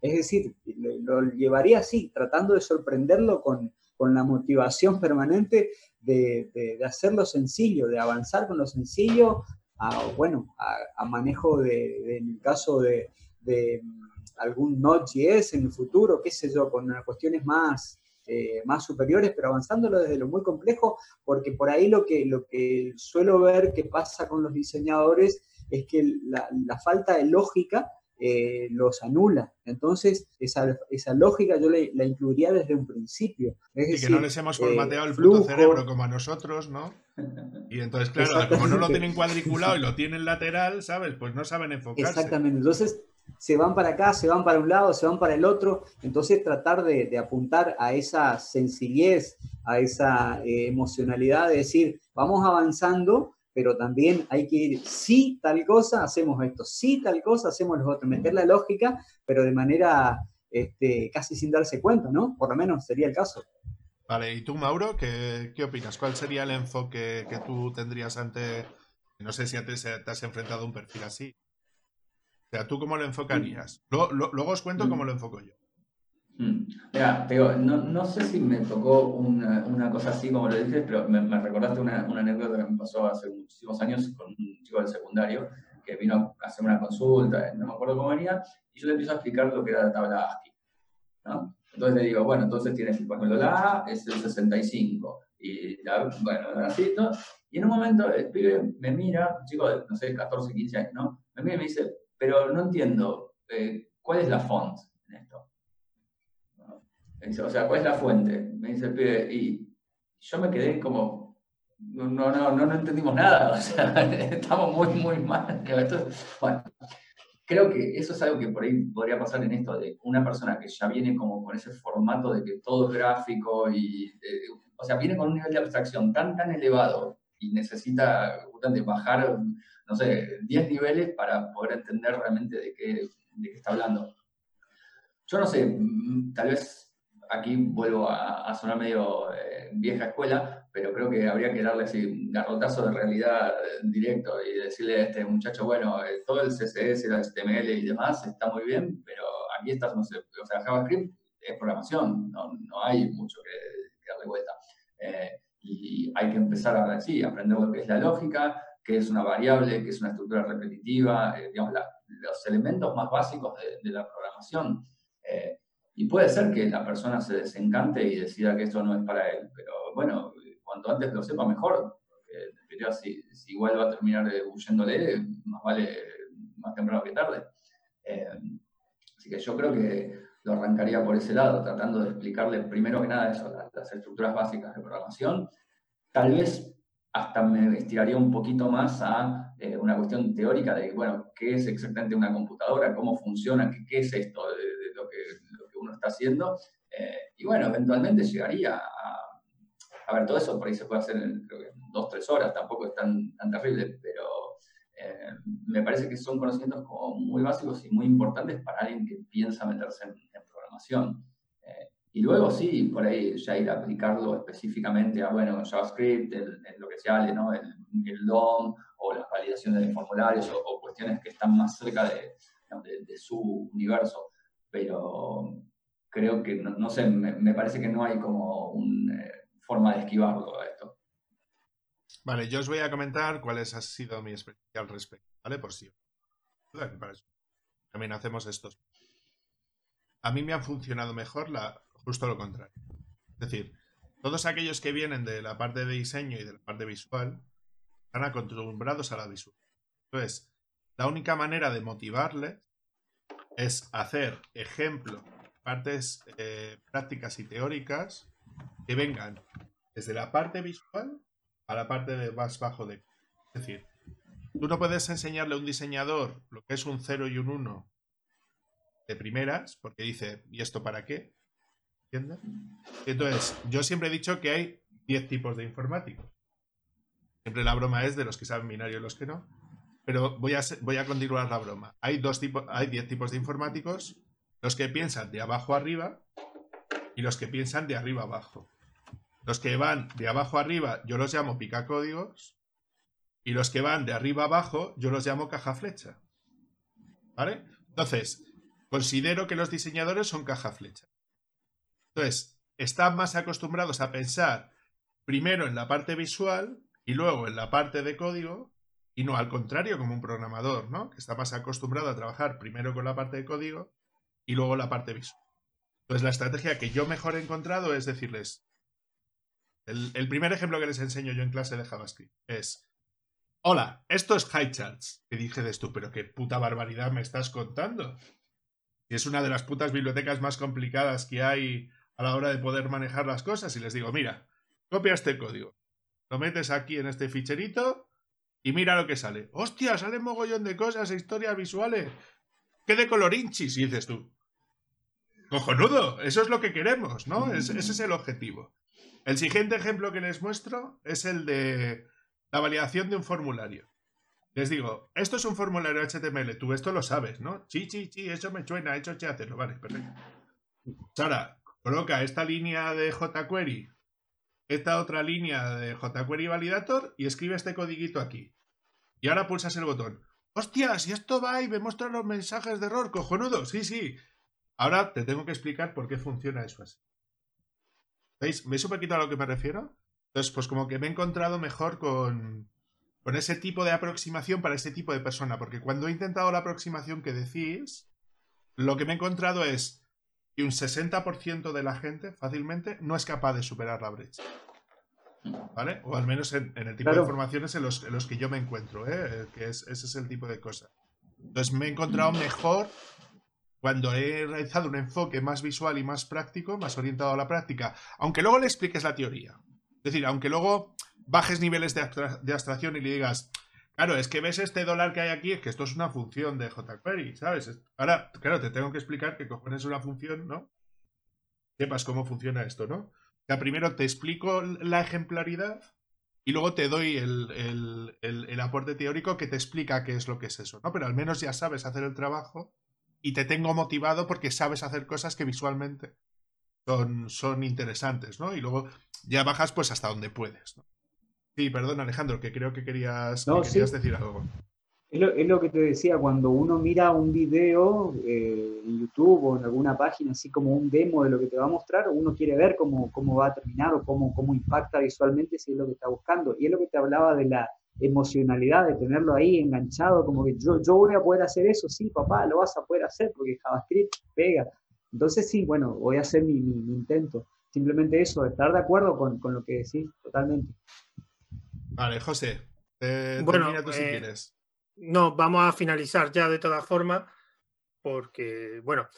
S4: es decir, lo llevaría así, tratando de sorprenderlo con, con la motivación permanente de, de, hacerlo sencillo, de avanzar con lo sencillo, a, bueno, a, manejo de, en el caso de, de mm, algún Node.js en el futuro, qué sé yo, con cuestiones más, eh, más superiores, pero avanzándolo desde lo muy complejo, porque por ahí lo que, lo que suelo ver que pasa con los diseñadores es que la, la falta de lógica eh, los anula. Entonces, esa, esa lógica yo la incluiría desde un principio.
S2: y que no les hemos formateado el puto cerebro como a nosotros, ¿no? Y entonces, claro, como no lo tienen cuadriculado y lo tienen lateral, ¿sabes? Pues no saben enfocarse.
S4: Exactamente. Entonces, se van para acá, se van para un lado, se van para el otro. Entonces, tratar de, apuntar a esa sencillez, a esa eh, emocionalidad de decir, vamos avanzando, pero también hay que ir, si tal cosa, hacemos esto, si tal cosa, hacemos lo otro, meter la lógica, pero de manera este, casi sin darse cuenta, ¿no? Por lo menos sería el caso.
S2: Vale, ¿y tú, Mauro, qué, qué opinas? ¿Cuál sería el enfoque que tú tendrías ante... No sé si antes te has enfrentado a un perfil así. O sea, ¿tú cómo lo enfocarías? luego os cuento cómo lo enfoco yo.
S3: Mm. Mira, no, no, sé si me tocó una, una, cosa así como lo dices, pero me, recordaste una, una, anécdota que me pasó hace muchísimos años con un chico del secundario que vino a hacer una consulta, no me acuerdo cómo venía, y yo le empiezo a explicar lo que era la tabla ASCII. ¿no? Entonces le digo, bueno, entonces tienes, por ejemplo, la A es el 65, y la, bueno, así, ¿no? Y en un momento el pibe me mira, un chico de, no sé, 14, 15 años, ¿no? Me mira y me dice, pero no entiendo, eh, ¿cuál es la font en esto? o sea, ¿cuál es la fuente? Me dice el pibe, y yo me quedé como, no, no, no, no entendimos nada, o sea, estamos muy, muy mal. bueno, creo que eso es algo que por ahí podría pasar en esto de una persona que ya viene como con ese formato de que todo es gráfico y, eh, o sea, viene con un nivel de abstracción tan, tan elevado y necesita bajar, no sé, 10 niveles para poder entender realmente de qué, de qué está hablando. Yo no sé, mm, tal vez aquí vuelvo a, sonar medio eh, vieja escuela, pero creo que habría que darle así un garrotazo de realidad directo y decirle a este muchacho, bueno, eh, todo el CSS, el HTML y demás está muy bien, pero aquí estás, no sé, o sea, JavaScript es programación, no, no hay mucho que, darle vuelta. Eh, y hay que empezar a sí, aprender lo que es la lógica, qué es una variable, qué es una estructura repetitiva, digamos, los elementos más básicos de, de la programación. Y puede ser que la persona se desencante y decida que esto no es para él, pero bueno, cuanto antes lo sepa mejor, porque si, si igual va a terminar huyéndole, más vale más temprano que tarde. Eh, así que yo creo que lo arrancaría por ese lado, tratando de explicarle primero que nada eso, las, estructuras básicas de programación. Tal vez hasta me estiraría un poquito más a eh, una cuestión teórica de, bueno, qué es exactamente una computadora, cómo funciona, qué, qué es esto de, de lo que uno está haciendo. Eh, y bueno, eventualmente llegaría a, a, ver todo eso, por ahí se puede hacer en creo que dos, tres horas, tampoco es tan, tan terrible, pero eh, me parece que son conocimientos como muy básicos y muy importantes para alguien que piensa meterse en, programación. Y luego sí, por ahí ya ir a aplicarlo específicamente a, bueno, JavaScript, en, lo que se ¿no? El, el, DOM o las validaciones de formularios o, cuestiones que están más cerca de, de, su universo. Pero creo que, no, sé, me, parece que no hay como una eh, forma de esquivarlo a esto.
S2: Vale, yo os voy a comentar cuál ha sido mi experiencia al respecto, ¿vale? Por si. También hacemos estos. A mí me ha funcionado mejor la, justo lo contrario. Es decir, todos aquellos que vienen de la parte de diseño y de la parte visual están acostumbrados a la visual. Entonces, la única manera de motivarle es hacer ejemplo partes eh, prácticas y teóricas que vengan desde la parte visual a la parte de más bajo de... Es decir, tú no puedes enseñarle a un diseñador lo que es un 0 y un 1 de primeras, porque dice, ¿y esto para qué? ¿Entiendes? Entonces, yo siempre he dicho que hay 10 tipos de informáticos. Siempre la broma es de los que saben binario y los que no. Pero voy a, a continuar la broma. Hay dos tipos, hay 10 tipos de informáticos. Los que piensan de abajo arriba y los que piensan de arriba abajo. Los que van de abajo arriba yo los llamo picacódigos y los que van de arriba abajo yo los llamo caja flecha. ¿Vale? Entonces, considero que los diseñadores son caja flecha. Entonces, están más acostumbrados a pensar primero en la parte visual y luego en la parte de código y no al contrario como un programador, ¿no? Que está más acostumbrado a trabajar primero con la parte de código y luego la parte visual. Entonces, la estrategia que yo mejor he encontrado es decirles, el, primer ejemplo que les enseño yo en clase de JavaScript es, hola, esto es HighCharts. Y dije de tú, pero qué puta barbaridad me estás contando. Y es una de las putas bibliotecas más complicadas que hay a la hora de poder manejar las cosas. Y les digo, mira, copia este código, lo metes aquí en este ficherito y mira lo que sale. ¡Hostia! Sale mogollón de cosas e historias visuales. ¡Qué de colorinchis! Y dices tú. Cojonudo, eso es lo que queremos, ¿no? ese es el objetivo. El siguiente ejemplo que les muestro es el de la validación de un formulario. Les digo, esto es un formulario HTML, tú esto lo sabes, ¿no? Sí, sí, sí, eso me suena, hecho che hacerlo, vale, perfecto. Ahora, coloca esta línea de jQuery, esta otra línea de jQuery validator y escribe este codiguito aquí. Y ahora pulsas el botón. ¡Hostia! Si esto va y me muestra los mensajes de error, cojonudo. Sí, sí. Ahora te tengo que explicar por qué funciona eso así. ¿Veis? ¿Veis un poquito a lo que me refiero? Entonces, pues como que me he encontrado mejor con, con ese tipo de aproximación para ese tipo de persona. Porque cuando he intentado la aproximación que decís, lo que me he encontrado es que un 60% de la gente fácilmente no es capaz de superar la brecha. ¿Vale? O al menos en, el tipo de informaciones en los, en los, que yo me encuentro, ¿eh? que es, ese es el tipo de cosas. Entonces me he encontrado mejor cuando he realizado un enfoque más visual y más práctico, más orientado a la práctica, aunque luego le expliques la teoría. Es decir, aunque luego bajes niveles de, abstracción y le digas, claro, es que ves este dólar que hay aquí, es que esto es una función de jQuery, ¿sabes? Ahora, claro, te tengo que explicar que cojones es una función, ¿no? Sepas cómo funciona esto, ¿no? O sea, primero te explico la ejemplaridad y luego te doy el, el aporte teórico que te explica qué es lo que es eso, ¿no? Pero al menos ya sabes hacer el trabajo y te tengo motivado porque sabes hacer cosas que visualmente son, son interesantes, ¿no? Y luego ya bajas pues hasta donde puedes. ¿no? Sí, perdón Alejandro, que creo que querías, decir algo.
S4: Es lo, es lo, que te decía, cuando uno mira un video eh, en YouTube o en alguna página, así como un demo de lo que te va a mostrar, uno quiere ver cómo, cómo va a terminar o cómo, cómo impacta visualmente si es lo que está buscando. Y es lo que te hablaba de la, emocionalidad de tenerlo ahí enganchado, como que yo, yo voy a poder hacer eso, sí, papá, lo vas a poder hacer porque JavaScript pega. Entonces sí, bueno, voy a hacer mi, intento. Simplemente eso, estar de acuerdo con, lo que decís, totalmente.
S2: Vale, José,
S1: bueno, tú si eh, quieres. No, vamos a finalizar ya de todas formas, porque, bueno,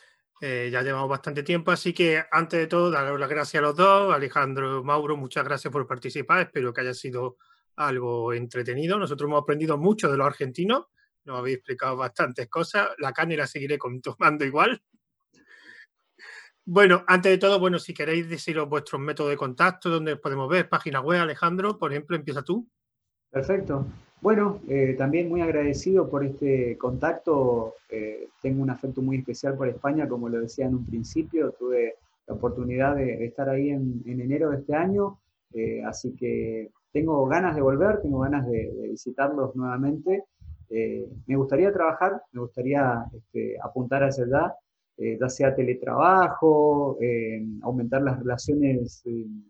S1: eh, ya llevamos bastante tiempo, así que antes de todo, daros las gracias a los dos, Alejandro, Mauro, muchas gracias por participar, espero que haya sido algo entretenido. Nosotros hemos aprendido mucho de los argentinos, nos habéis explicado bastantes cosas. La carne la seguiré tomando igual. Bueno, antes de todo, bueno, si queréis deciros vuestros métodos de contacto, donde podemos ver, página web, Alejandro, por ejemplo, empieza tú.
S4: Perfecto. Bueno, eh, también muy agradecido por este contacto. Eh, tengo un afecto muy especial por España, como lo decía en un principio. Tuve la oportunidad de, estar ahí en, enero de este año, eh, así que tengo ganas de volver, tengo ganas de, visitarlos nuevamente. Eh, me gustaría trabajar, me gustaría este, apuntar hacia allá, eh, ya sea teletrabajo, eh, aumentar las relaciones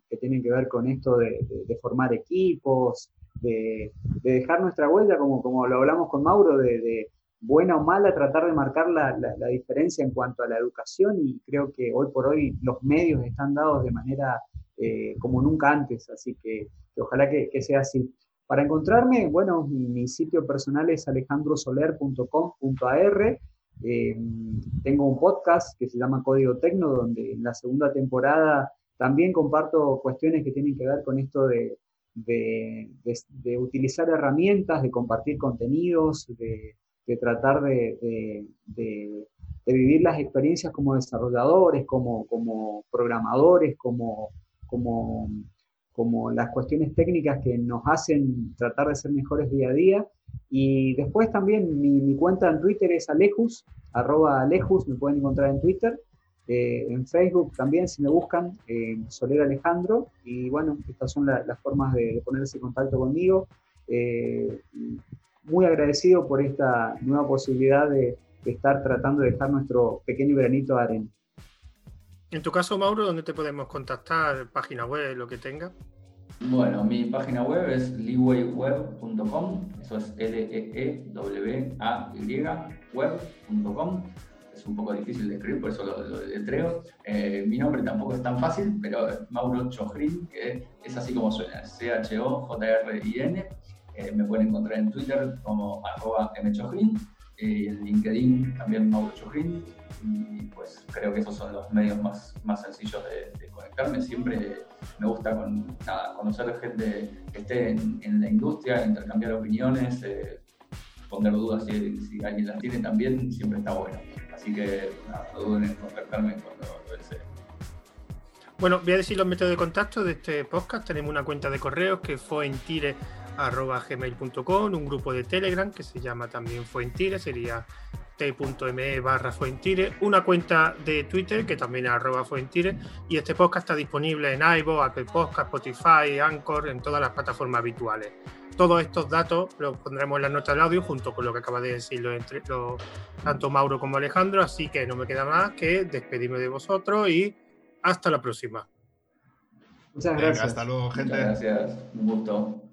S4: que tienen que ver con esto de, formar equipos, de, dejar nuestra huella, como, como lo hablamos con Mauro, de, buena o mala, tratar de marcar la, la, diferencia en cuanto a la educación y creo que hoy por hoy los medios están dados de manera como nunca antes, así que ojalá que, sea así. Para encontrarme, bueno, mi, sitio personal es alejandrosoler.com.ar. Eh, tengo un podcast que se llama Código Tecno, donde en la segunda temporada también comparto cuestiones que tienen que ver con esto de, utilizar herramientas, de compartir contenidos, de, tratar de, vivir las experiencias como desarrolladores, como, como programadores, como, como como las cuestiones técnicas que nos hacen tratar de ser mejores día a día. Y después también mi, cuenta en Twitter es alejus, arroba alejus, me pueden encontrar en Twitter. Eh, en Facebook también, si me buscan, eh, Soler Alejandro. Y bueno, estas son las formas de, ponerse en contacto conmigo. Eh, muy agradecido por esta nueva posibilidad de, estar tratando de dejar nuestro pequeño granito de arena.
S1: En tu caso, Mauro, ¿dónde te podemos contactar? Página web, lo que tenga.
S3: Bueno, mi página web es leewayweb.com, eso es L-E-E-W-A-Y web.com. Es un poco difícil de escribir, por eso lo, lo. Eh, mi nombre tampoco es tan fácil, pero es Mauro Chojrin, que es así como suena, C-H-O-J-R-I-N. Eh, me pueden encontrar en Twitter como arroba mchojrin y en LinkedIn también Mauro Chojrin. Y pues creo que esos son los medios más, más sencillos de, conectarme. Siempre me gusta con, conocer gente que esté en, la industria, intercambiar opiniones, eh, dudas si, alguien las tiene también, siempre está bueno. Así que nada, no duden en contactarme cuando lo deseen.
S1: Bueno, voy a decir los métodos de contacto de este podcast. Tenemos una cuenta de correos que fue en tire gmail.com, un grupo de Telegram que se llama también Fuentire, sería t.me barra Fuentire, una cuenta de Twitter que también es arroba Fuentire, y este podcast está disponible en iVoox, Apple Podcast, Spotify, Anchor, en todas las plataformas habituales. Todos estos datos los pondremos en la nota del audio junto con lo que acaba de decir entre, tanto Mauro como Alejandro, así que no me queda más que despedirme de vosotros y hasta la próxima.
S2: Muchas gracias. hasta luego, gente.
S3: Muchas gracias. Un gusto.